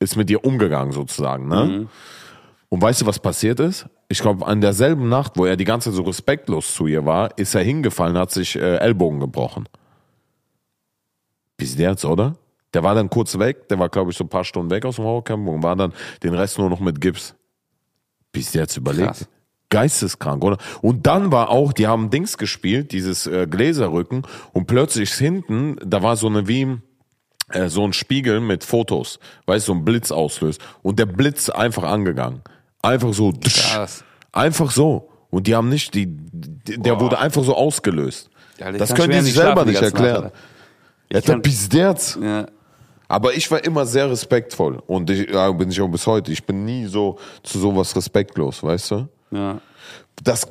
ist mit ihr umgegangen sozusagen, ne? Mhm. Und weißt du, was passiert ist? Ich glaube, an derselben Nacht, wo er die ganze Zeit so respektlos zu ihr war, ist er hingefallen, hat sich äh, Ellbogen gebrochen. Bis jetzt, oder? Der war dann kurz weg, der war, glaube ich, so ein paar Stunden weg aus dem Horrorcamp und war dann den Rest nur noch mit Gips. Bis jetzt überlegt. Krass. Geisteskrank, oder? Und dann war auch, die haben Dings gespielt, dieses äh, Gläserrücken, und plötzlich hinten, da war so eine wie äh, so ein Spiegel mit Fotos, weißt du, so ein Blitz auslöst. Und der Blitz einfach angegangen. Einfach so. Krass. Einfach so. Und die haben nicht, die, die der wurde einfach so ausgelöst. Ja, das können die sich selber nicht erklären. Ja, der Pizderz. Ja. Aber ich war immer sehr respektvoll und ich, ja, bin ich auch bis heute. Ich bin nie so zu sowas respektlos, weißt du? Ja. Das,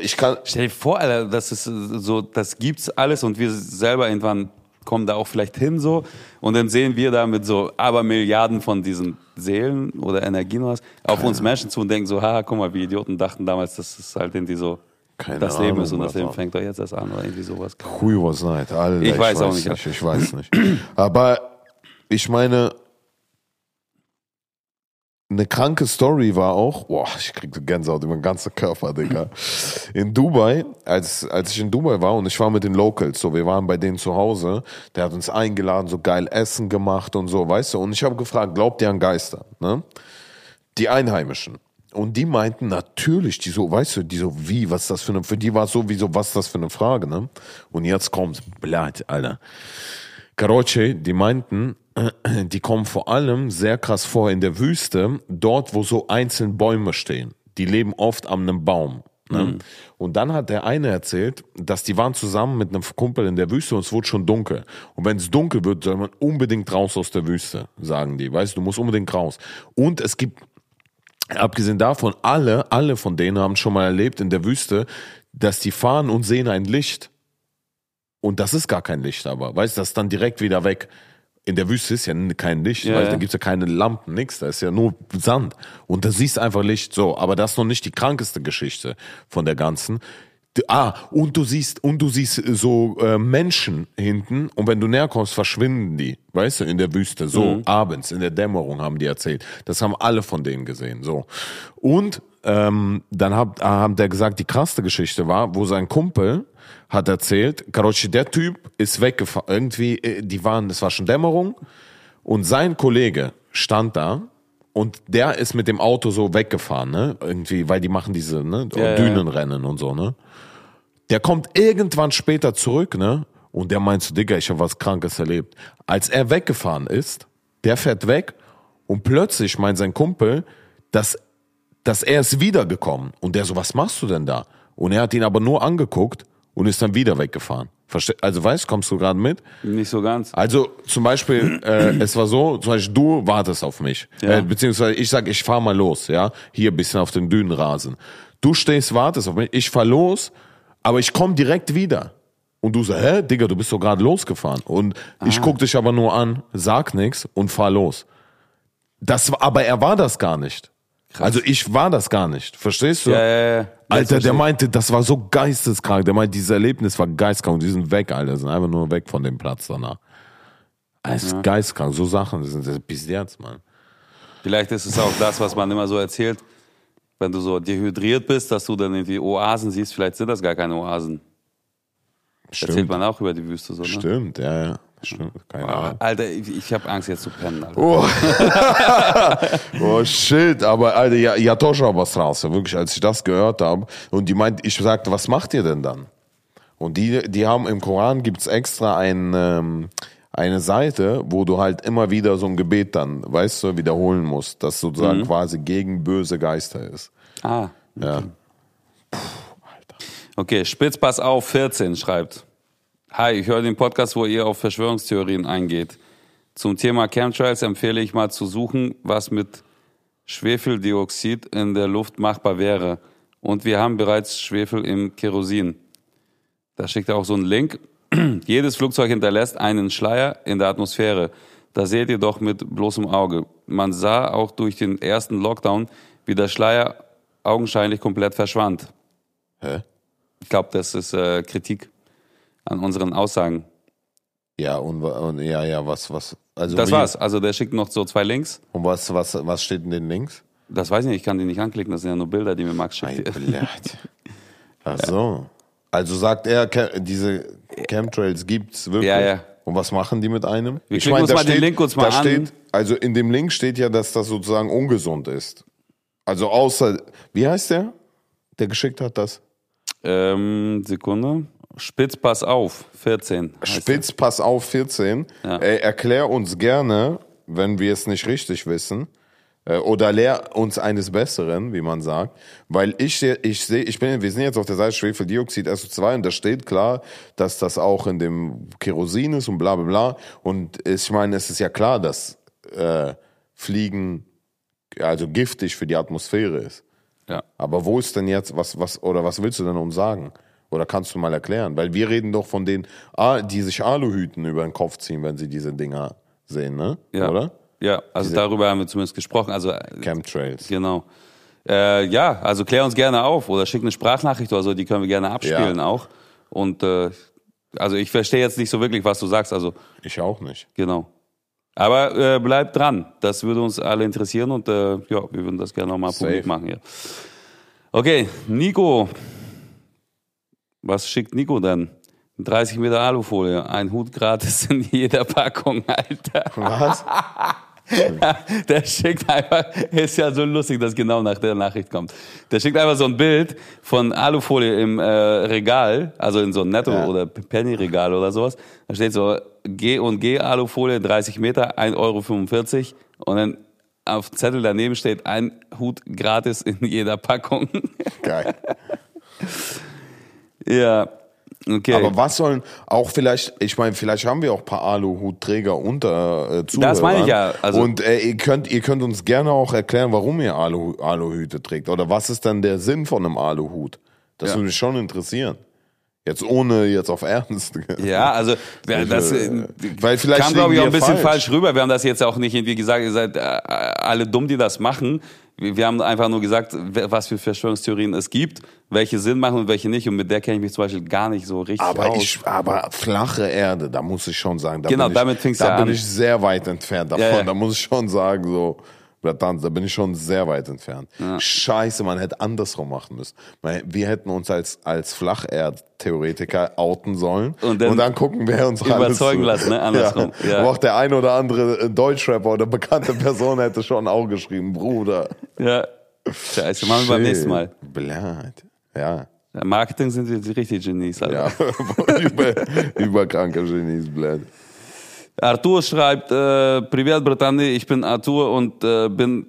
ich kann. Stell dir vor, Alter, das ist so, das gibt's alles und wir selber irgendwann kommen da auch vielleicht hin so und dann sehen wir da mit so aber Milliarden von diesen Seelen oder Energien was auf uns Menschen zu und denken so, haha, guck mal, wie Idioten dachten damals, dass es halt irgendwie so keine das Leben Ahnung, ist und das Leben fängt doch jetzt erst an oder irgendwie sowas. Who was night, Alter, ich, ich weiß, weiß auch nicht. nicht. Ich weiß nicht. Aber ich meine, eine kranke Story war auch, boah, ich krieg Gänsehaut über den ganzen Körper, Digga. In Dubai, als, als ich in Dubai war und ich war mit den Locals, so, wir waren bei denen zu Hause, der hat uns eingeladen, so geil Essen gemacht und so, weißt du, und ich habe gefragt, glaubt ihr an Geister, ne? Die Einheimischen. Und die meinten natürlich, die so, weißt du, die so, wie, was ist das für eine, für die war es sowieso, was ist das für eine Frage, ne? Und jetzt kommt, blöd, Alter. Karoche, die meinten, [CLEARS THROAT] die kommen vor allem sehr krass vor in der Wüste, dort, wo so einzelne Bäume stehen. Die leben oft an einem Baum. Ne? Mhm. Und dann hat der eine erzählt, dass die waren zusammen mit einem Kumpel in der Wüste und es wurde schon dunkel. Und wenn es dunkel wird, soll man unbedingt raus aus der Wüste, sagen die. Weißt du, du musst unbedingt raus. Und es gibt, abgesehen davon, alle, alle von denen haben schon mal erlebt in der Wüste, dass die fahren und sehen ein Licht. Und das ist gar kein Licht, aber, weißt du, das ist dann direkt wieder weg in der Wüste ist ja kein Licht, ja, weil ja. da gibt's ja keine Lampen, nix, da ist ja nur Sand. Und da siehst einfach Licht so. Aber das ist noch nicht die krankeste Geschichte von der ganzen. Ah, und du siehst, und du siehst so äh, Menschen hinten und wenn du näher kommst, verschwinden die, weißt du, in der Wüste, so mhm. abends, in der Dämmerung haben die erzählt. Das haben alle von denen gesehen, so. Und ähm, dann hat, haben der gesagt, die krasse Geschichte war, wo sein Kumpel hat erzählt, Karochi, der Typ ist weggefahren, irgendwie, äh, die waren, das war schon Dämmerung und sein Kollege stand da und der ist mit dem Auto so weggefahren, ne, irgendwie, weil die machen diese, ne, ja, Dünenrennen ja. und so, ne. Der kommt irgendwann später zurück, ne, und der meint so, Digga, ich habe was Krankes erlebt. Als er weggefahren ist, der fährt weg und plötzlich meint sein Kumpel, dass, dass er ist wiedergekommen. Und der so, was machst du denn da? Und er hat ihn aber nur angeguckt und ist dann wieder weggefahren. Verste also weißt, kommst du gerade mit? Nicht so ganz. Also zum Beispiel, äh, es war so, zum Beispiel du wartest auf mich, ja. äh, beziehungsweise ich sag, ich fahr mal los, ja, hier bisschen auf dem Dünenrasen. Du stehst, wartest auf mich, ich fahr los, aber ich komme direkt wieder. Und du sagst, hä, Digga, du bist doch gerade losgefahren. Und ah. ich guck dich aber nur an, sag nix und fahr los. Das, aber er war das gar nicht. Krass. Also ich war das gar nicht. Verstehst du? Ja, ja, ja. Alter, der meinte, das war so geisteskrank. Der meinte, dieses Erlebnis war geisteskrank. Die sind weg, Alter. Sind einfach nur weg von dem Platz danach. Es ist ja. geisteskrank. So Sachen sind das bis jetzt, Mann. Vielleicht ist es auch das, was man immer so erzählt. Wenn du so dehydriert bist, dass du dann irgendwie Oasen siehst. Vielleicht sind das gar keine Oasen. Stimmt. Erzählt man auch über die Wüste so, ne? Stimmt, ja, ja. Stimmt, keine Ahnung. Alter, ich, ich habe Angst jetzt zu pennen. Alter. Oh. [LAUGHS] oh shit, aber Alter, ja, ja Toscha was raus, wirklich, als ich das gehört habe. Und die meint, ich sagte, was macht ihr denn dann? Und die, die haben im Koran gibt's extra ein, ähm, eine Seite, wo du halt immer wieder so ein Gebet dann, weißt du, wiederholen musst, das sozusagen mhm. quasi gegen böse Geister ist. Ah. Okay. Ja. Puh, Okay, Spitzpass auf 14 schreibt. Hi, ich höre den Podcast, wo ihr auf Verschwörungstheorien eingeht. Zum Thema Chemtrails empfehle ich mal zu suchen, was mit Schwefeldioxid in der Luft machbar wäre. Und wir haben bereits Schwefel im Kerosin. Da schickt er auch so einen Link. [CLEARS THROAT] Jedes Flugzeug hinterlässt einen Schleier in der Atmosphäre. Das seht ihr doch mit bloßem Auge. Man sah auch durch den ersten Lockdown, wie der Schleier augenscheinlich komplett verschwand. Hä? Ich glaube, das ist äh, Kritik an unseren Aussagen. Ja, und, und ja, ja, was, was, also Das wie- war's. Also der schickt noch so zwei Links. Und was, was, was steht in den Links? Das weiß ich nicht, ich kann die nicht anklicken, das sind ja nur Bilder, die mir Max schickt. [LAUGHS] Ach so. Also sagt er, diese Chemtrails gibt's wirklich. Ja, ja. Und was machen die mit einem? Wir klicken uns da mal den Link uns mal da an. Steht, also in dem Link steht ja, dass das sozusagen ungesund ist. Also außer, wie heißt der, der geschickt hat das? Ähm, Sekunde. Spitz, pass auf, 14. heißt Spitz, pass auf, 14. Ja. Äh, erklär uns gerne, wenn wir es nicht richtig wissen, äh, oder lehr uns eines Besseren, wie man sagt, weil ich ich sehe, ich bin, wir sind jetzt auf der Seite Schwefeldioxid SO2 und da steht klar, dass das auch in dem Kerosin ist und bla bla bla. Und ich meine, es ist ja klar, dass äh, Fliegen also giftig für die Atmosphäre ist. Ja. Aber wo ist denn jetzt, was, was, oder was willst du denn uns sagen? Oder kannst du mal erklären? Weil wir reden doch von denen, ah, die sich Aluhüten über den Kopf ziehen, wenn sie diese Dinger sehen, ne? Ja. Oder? Ja, also darüber haben wir zumindest gesprochen. Also äh, Chemtrails. genau. Äh, ja, also klär uns gerne auf oder schick eine Sprachnachricht oder so, die können wir gerne abspielen Ja. auch. Und äh, also ich verstehe jetzt nicht so wirklich, was du sagst. Also Ich auch nicht. genau. Aber äh, bleib dran, das würde uns alle interessieren und äh, ja, wir würden das gerne nochmal publik machen hier. Okay, Nico. Was schickt Nico denn? 30 Meter Alufolie, ein Hut gratis in [LAUGHS] jeder Packung, Alter. Was? [LAUGHS] Der schickt einfach, ist ja so lustig, dass genau nach der Nachricht kommt. Der schickt einfach so ein Bild von Alufolie im äh, Regal, also in so ein Netto- Ja. oder Penny-Regal oder sowas. Da steht so G und G Alufolie 30 Meter, 1,45 Euro. Und dann auf dem Zettel daneben steht ein Hut gratis in jeder Packung. Geil. [LAUGHS] ja, okay. Aber was sollen auch vielleicht, ich meine, vielleicht haben wir auch ein paar Aluhutträger unter äh, Zuhörern. Das meine ich ja, also- und äh, ihr, könnt, ihr könnt uns gerne auch erklären, warum ihr Alu, Aluhüte trägt. Oder was ist dann der Sinn von einem Aluhut? Das Ja. würde mich schon interessieren. Jetzt ohne jetzt auf Ernst. [LAUGHS] Ja, also das äh, Weil vielleicht kam, glaube ich, auch ein bisschen falsch. falsch. rüber. Wir haben das jetzt auch nicht irgendwie gesagt, ihr seid äh, alle dumm, die das machen. Wir haben einfach nur gesagt, was für Verschwörungstheorien es gibt, welche Sinn machen und welche nicht. Und mit der kenne ich mich zum Beispiel gar nicht so richtig Aber aus. ich, aber flache Erde, da muss ich schon sagen, da Genau, bin ich, damit fing's da ja bin an. ich sehr weit entfernt davon. Ja, ja. Da muss ich schon sagen, so, Bratan, da bin ich schon sehr weit entfernt. Scheiße, man hätte andersrum machen müssen. Wir hätten uns als, als Flacherd-Theoretiker outen sollen Und dann gucken, wer uns alles überzeugen lassen, ne? [LAUGHS] Andersrum. Ja. Ja. Aber auch der ein oder andere Deutschrapper oder bekannte Person hätte schon auch geschrieben, Bruder. ja. Scheiße, machen wir beim nächsten Mal. Blöd. Ja. Ja, Marketing sind wir die richtig Genies. Alter. Ja, [LAUGHS] über, überkranke Genies, blöd. Arthur schreibt, äh, Privat Bratani, ich bin Arthur und äh, bin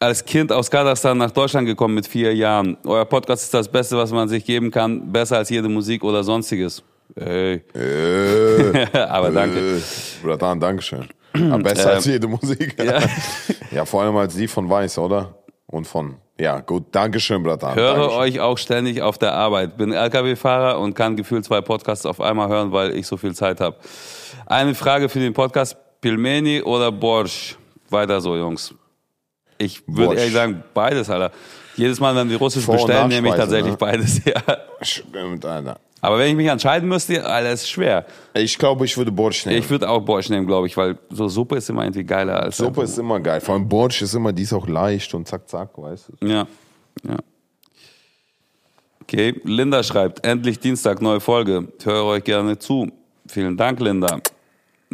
als Kind aus Kasachstan nach Deutschland gekommen mit vier Jahren. Euer Podcast ist das Beste, was man sich geben kann, besser als jede Musik oder sonstiges. Ey. Äh, [LAUGHS] Aber danke. Äh, Bratan, Dankeschön. Aber besser als jede Musik. ja. [LAUGHS] [LAUGHS] Ja. vor allem als die von Weiß, oder? Und von. Ja, gut. Dankeschön, Bratan. Höre Dankeschön. euch auch ständig auf der Arbeit. Bin LKW-Fahrer und kann gefühlt zwei Podcasts auf einmal hören, weil ich so viel Zeit habe. Eine Frage für den Podcast: Pilmeni oder Borsch? Weiter so, Jungs. Ich würde Borsch. ehrlich sagen, beides, Alter. Jedes Mal, wenn wir Russisch Vor- bestellen, nehme ich tatsächlich ne? beides. [LAUGHS] Ja. Stimmt, Alter. Aber wenn ich mich entscheiden müsste, Alter, ist schwer. Ich glaube, ich würde Borsch nehmen. Ich würde auch Borsch nehmen, glaube ich, weil so Suppe ist immer irgendwie geiler als Suppe ist immer geil. Vor allem Borsch ist immer, die ist auch leicht und zack, zack, weißt du. Ja, ja. Okay, Linda schreibt, endlich Dienstag, neue Folge. Ich höre euch gerne zu. Vielen Dank, Linda.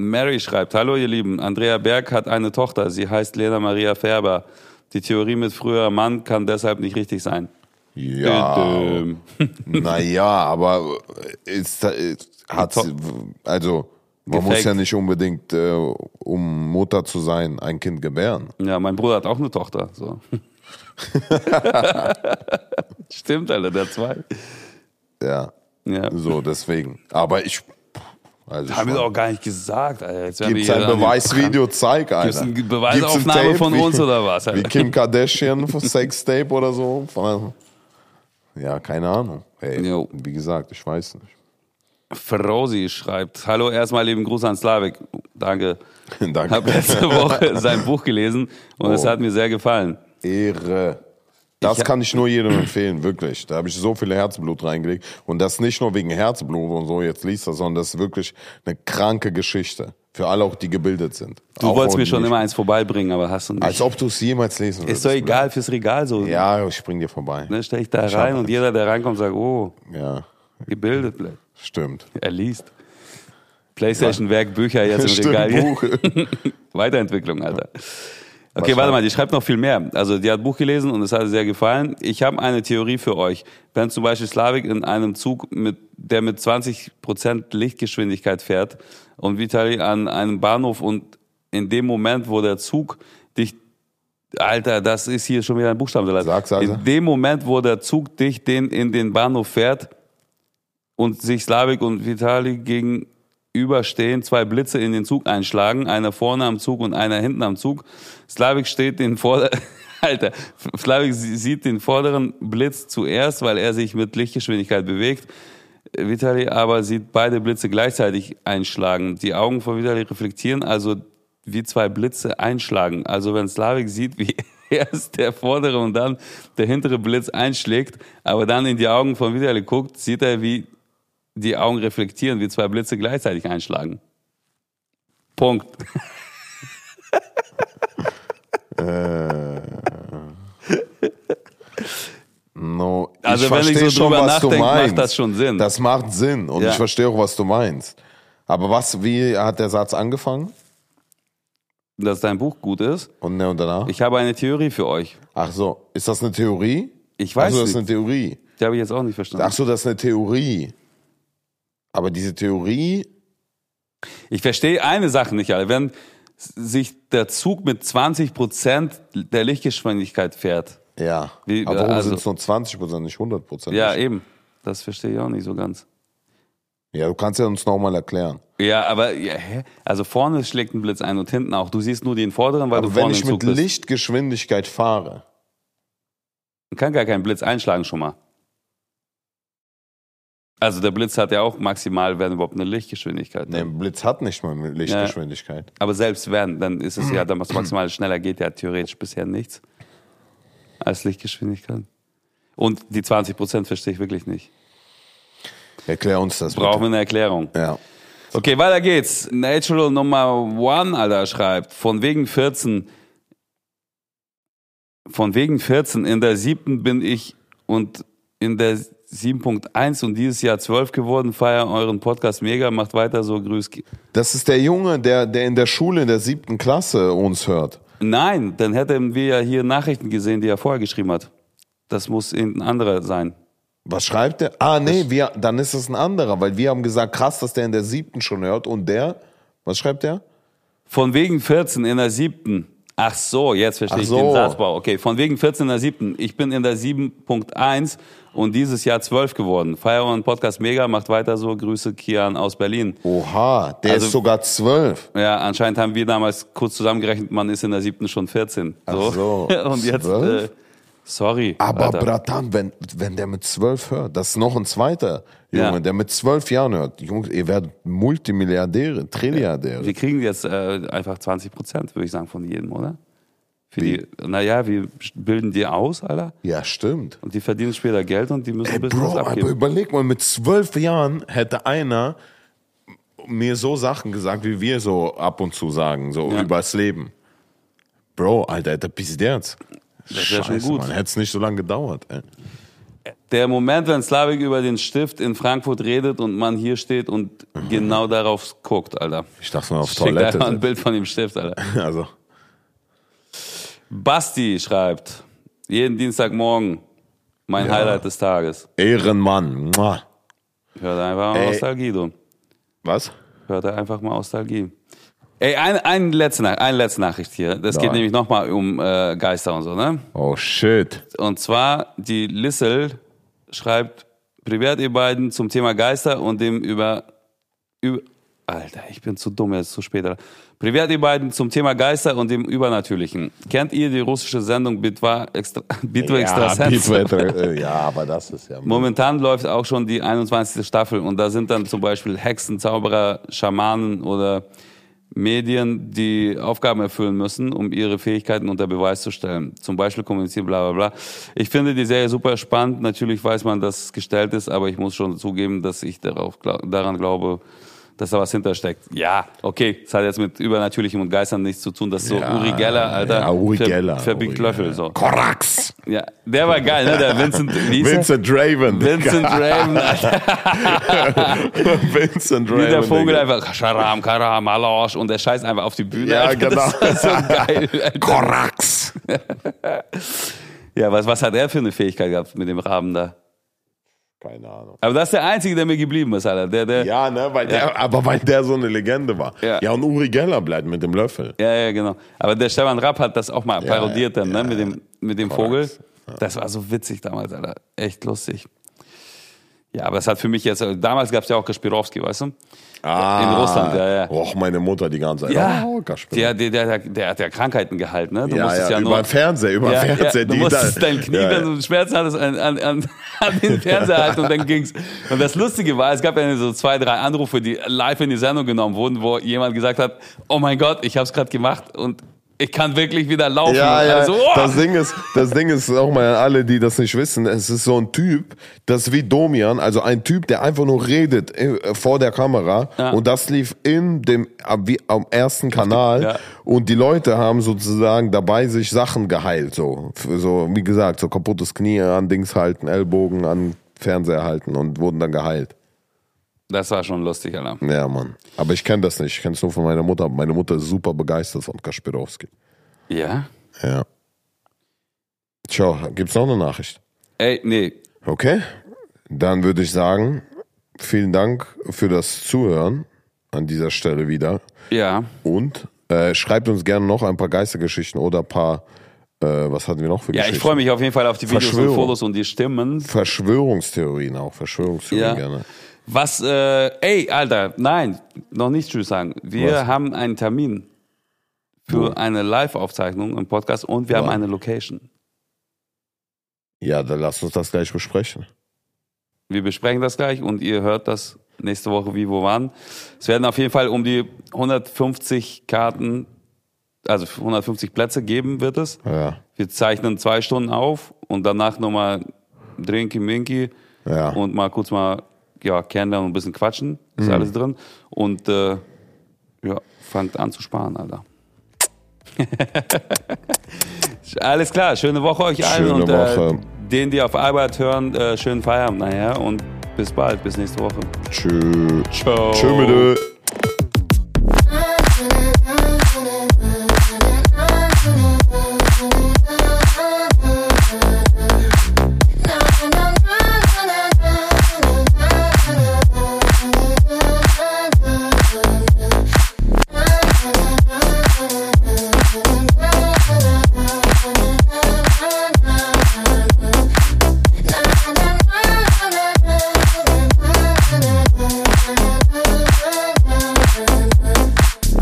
Mary schreibt, hallo ihr Lieben, Andrea Berg hat eine Tochter, sie heißt Lena Maria Färber. Die Theorie mit früherer Mann kann deshalb nicht richtig sein. Ja. Naja, aber ist, ist, hat also man Gefaked. muss ja nicht unbedingt, äh, um Mutter zu sein, ein Kind gebären. Ja, mein Bruder hat auch eine Tochter. So. [LAUGHS] Stimmt, Alter, der zwei. Ja. Ja. So, deswegen. Aber ich. Also Haben wir auch gar nicht gesagt, Gibt's wir ein Beweisvideo? Zeig, Gibt's Alter. eine Beweisaufnahme ein von Tape, uns wie, oder was? Wie Alter? Kim Kardashian für Sextape oder so? Von- Ja, keine Ahnung. Hey, Jo. wie gesagt, ich weiß nicht. Ferosi schreibt, hallo, erstmal lieben Gruß an Slavik. Danke. [LAUGHS] Danke. Habe letzte Woche [LAUGHS] sein Buch gelesen und es Oh. hat mir sehr gefallen. Ehre. Das kann ich nur jedem empfehlen, wirklich. Da habe ich so viel Herzblut reingelegt. Und das nicht nur wegen Herzblut und so, jetzt liest das, sondern das ist wirklich eine kranke Geschichte. Für alle auch, die gebildet sind. Du Auch wolltest mir schon immer eins vorbeibringen, aber hast du nicht. Als ob du es jemals lesen würdest. ist doch egal fürs Regal so. Ja, ich spring dir vorbei. Ne, stell ich da Ich rein und jeder, der reinkommt, sagt, oh, Ja, gebildet. bleibt. stimmt. Er liest. Playstation-Werk, Bücher jetzt im [LAUGHS] Stimmt, Regal. Buch. [LAUGHS] Weiterentwicklung, Alter. [LAUGHS] Okay, warte war- mal, die schreibt noch viel mehr. Also die hat Buch gelesen und es hat ihr sehr gefallen. Ich habe eine Theorie für euch. Wenn zum Beispiel Slavik in einem Zug, mit, der mit 20% Lichtgeschwindigkeit fährt und Vitali an einem Bahnhof und in dem Moment, wo der Zug dich Alter, das ist hier schon wieder ein Buchstabensalat. Sag, sag, in dem Moment, wo der Zug dich den in den Bahnhof fährt und sich Slavik und Vitali gegenüberstehen, zwei Blitze in den Zug einschlagen, einer vorne am Zug und einer hinten am Zug. Slavik steht den Vorder [LAUGHS] Alter, Slavik sieht den vorderen Blitz zuerst, weil er sich mit Lichtgeschwindigkeit bewegt. Vitali aber sieht beide Blitze gleichzeitig einschlagen. Die Augen von Vitali reflektieren also wie zwei Blitze einschlagen. Also wenn Slavik sieht, wie [LAUGHS] erst der vordere und dann der hintere Blitz einschlägt, aber dann in die Augen von Vitali guckt, sieht er, wie die Augen reflektieren, wie zwei Blitze gleichzeitig einschlagen. Punkt. [LAUGHS] No, Also ich wenn ich so schon, drüber nachdenke, macht das schon Sinn. Das macht Sinn und Ja. ich verstehe auch, was du meinst. Aber was, wie hat der Satz angefangen? Dass dein Buch gut ist. Und, ne, und danach? Ich habe eine Theorie für euch. Ach so, ist das eine Theorie? Ich weiß Ach so, das ist nicht. eine Theorie. Die habe ich jetzt auch nicht verstanden. Ach so, das ist eine Theorie. Aber diese Theorie, Ich verstehe eine Sache nicht, Alter. Wenn sich der Zug mit 20 Prozent der Lichtgeschwindigkeit fährt. ja. Wie- Aber warum also- sind es nur 20 Prozent, nicht 100 Prozent? Ja, eben. Das verstehe ich auch nicht so ganz. Ja, du kannst ja uns nochmal erklären. Ja, aber ja, hä? also vorne schlägt ein Blitz ein und hinten auch. Du siehst nur den vorderen, weil Aber du wenn vorne ich im Zug mit. Lichtgeschwindigkeit fahre, Man kann gar keinen Blitz einschlagen schon mal. Also der Blitz hat ja auch maximal, wenn überhaupt eine Lichtgeschwindigkeit. ne, ein Blitz hat nicht mal eine Lichtgeschwindigkeit. Aber selbst wenn, dann ist es ja, dann was maximal schneller geht ja theoretisch bisher nichts als Lichtgeschwindigkeit. Und die 20 Prozent verstehe ich wirklich nicht. Erklär uns das Brauchen wir eine Erklärung. Ja. Okay, weiter geht's. Natural Nummer One, Alter, schreibt, von wegen 14, von wegen 14, in der siebten bin ich und in der 7.1 und dieses Jahr 12 geworden, feier euren Podcast mega, macht weiter so, grüß. Das ist der Junge, der, der in der Schule in der siebten Klasse uns hört. Nein, dann hätten wir ja hier Nachrichten gesehen, die er vorher geschrieben hat. Das muss irgendein anderer sein. Was schreibt der? Ah, nee, wir, dann ist es ein anderer, weil wir haben gesagt, krass, dass der in der siebten schon hört. Und der, was schreibt der? Von wegen 14 in der siebten. Ach so, jetzt verstehe Ach ich so. den Satzbau. Okay, von wegen 14 in der siebten. Ich bin in der 7.1 und dieses Jahr 12 geworden. Feier euren Podcast mega, macht weiter so. Grüße Kian aus Berlin. Oha, der Also- ist sogar zwölf. Ja, anscheinend haben wir damals kurz zusammengerechnet, man ist in der siebten schon 14. Ach so. [LAUGHS] Und jetzt, äh, Zwölf? sorry. Aber Alter. Bratan, wenn, wenn der mit zwölf hört, das ist noch ein zweiter Junge, Ja. der mit zwölf Jahren hört. Jungs, ihr werdet Multimilliardäre, Trilliardäre. Wir kriegen jetzt äh, einfach 20 Prozent, würde ich sagen, von jedem, oder? Für die, naja, wir bilden die aus, Alter. Ja, stimmt. Und die verdienen später Geld und die müssen Ey, ein bisschen Bro, aber abgeben. überleg mal, mit zwölf Jahren hätte einer mir so Sachen gesagt, wie wir so ab und zu sagen, so Ja. übers Leben. Bro, Alter, hätte Pizzerz. Das wär schon gut. Hätte es nicht so lange gedauert, ey. Der Moment, wenn Slavik über den Stift in Frankfurt redet und man hier steht und genau darauf guckt, Alter. Ich dachte mal auf Schickt Toilette. einfach ein. Bild von dem Stift, Alter. [LAUGHS] Also, Basti schreibt, jeden Dienstagmorgen mein Ja. Highlight des Tages. Ehrenmann. Mua. Hört einfach mal Ey. Nostalgie, du. Was? Hört einfach mal Nostalgie. Ey, eine, eine, letzte, eine letzte Nachricht hier. Das geht Nein. nämlich nochmal um äh, Geister und so, ne? Oh shit. Und zwar, die Lissel schreibt, privat ihr beiden zum Thema Geister und dem über, über Alter, ich bin zu dumm, jetzt zu spät. Privat ihr beiden zum Thema Geister und dem Übernatürlichen. Kennt ihr die russische Sendung Bitwa Extra, Bitwa Ja, Extrasense? Beatwetter, äh, ja, aber das ist ja. Momentan läuft auch schon die 21. Staffel und da sind dann zum Beispiel Hexen, Zauberer, Schamanen oder Medien, die Aufgaben erfüllen müssen, um ihre Fähigkeiten unter Beweis zu stellen. Zum Beispiel kommunizieren, bla bla bla. Ich finde die Serie super spannend. Natürlich weiß man, dass es gestellt ist, aber ich muss schon zugeben, dass ich darauf, daran glaube, dass da was hintersteckt. Ja, okay, es hat jetzt mit Übernatürlichem und Geistern nichts zu tun. Das ist so Ja, Uri Geller, Alter. ja, Uri Geller, Verbiegt Löffel, so. Korax! Ja, der war geil, ne? Der Vincent, wie? Vincent Draven. Vincent Raven, Alter. [LAUGHS] Vincent Draven. Wie der Vogel Digga. einfach, Scharam, Karam, Alash, und der scheißt einfach auf die Bühne. Ja, Alter. genau. Das war so geil. Alter. Korax! Ja, was, was hat er für eine Fähigkeit gehabt mit dem Raben da? Keine Ahnung. Aber das ist der Einzige, der mir geblieben ist, Alter. Der, der, ja. Ja, ne, weil der, aber weil der so eine Legende war. Ja. Ja, und Uri Geller bleibt mit dem Löffel. ja, genau. Aber der Stefan Rapp hat das auch mal Ja, parodiert dann, ja, ne, mit dem, mit dem. Vogel. Das war so witzig damals, Alter. Echt lustig. Ja, aber es hat für mich jetzt, damals gab es ja auch Kaspirowski, weißt du? Ah, In Russland, ja, ja. Och, meine Mutter die ganze Zeit. Ja, oh, der, der, der, der hat ja Krankheiten geheilt, ne? Du ja, musstest ja, ja, über nur, den Fernseher, über Ja, Fernseher. ja, du musstest dein Knie, ja, wenn du Schmerzen hattest, an, an, an, [LAUGHS] an den Fernseher halten und dann ging's. Und das Lustige war, es gab ja so zwei, drei Anrufe, die live in die Sendung genommen wurden, wo jemand gesagt hat, oh mein Gott, ich habe es gerade gemacht und ich kann wirklich wieder laufen. Ja, ja. Also, oh! Das Ding ist, das Ding ist auch mal an alle, die das nicht wissen. Es ist so ein Typ, das ist wie Domian, also ein Typ, der einfach nur redet äh, vor der Kamera. Ja. Und das lief in dem, am- wie am ersten Kanal. Ja. Und die Leute haben sozusagen dabei sich Sachen geheilt, so. So, wie gesagt, so kaputtes Knie an Dings halten, Ellbogen an Fernseher halten und wurden dann geheilt. Das war schon lustig, Alter. Ja, Mann. Aber ich kenne das nicht. Ich kenne es nur von meiner Mutter. Meine Mutter ist super begeistert von Kaspirowski. Ja? Ja. Ciao. Gibt's noch eine Nachricht? Ey, nee. Okay. Dann würde ich sagen, vielen Dank für das Zuhören an dieser Stelle wieder. Ja. Und äh, schreibt uns gerne noch ein paar Geistergeschichten oder ein paar, äh, was hatten wir noch für Ja, ich freue mich auf jeden Fall auf die Videos und. Fotos und die Stimmen. Verschwörungstheorien auch. Verschwörungstheorien Ja. gerne. Was, äh, ey, Alter, nein, noch nicht Tschüss sagen. Wir Was? haben einen Termin für eine Live-Aufzeichnung im Podcast und wir Wo? haben eine Location. Ja, dann lasst uns das gleich besprechen. Wir besprechen das gleich und ihr hört das nächste Woche wie, wo, wann. Es werden auf jeden Fall um die 150 Karten, also 150 Plätze geben wird es. Ja. Wir zeichnen zwei Stunden auf und danach nochmal Drinky Minky Ja. und mal kurz mal ja, kennenlernen und ein bisschen quatschen. Ist Mhm. alles drin. Und äh, ja, fangt an zu sparen, Alter. [LAUGHS] alles klar, schöne Woche euch allen Schöne und äh, Woche. denen, die auf Arbeit hören, äh, schönen Feierabend nachher und bis bald, bis nächste Woche. Tschö. Ciao. Tschö mit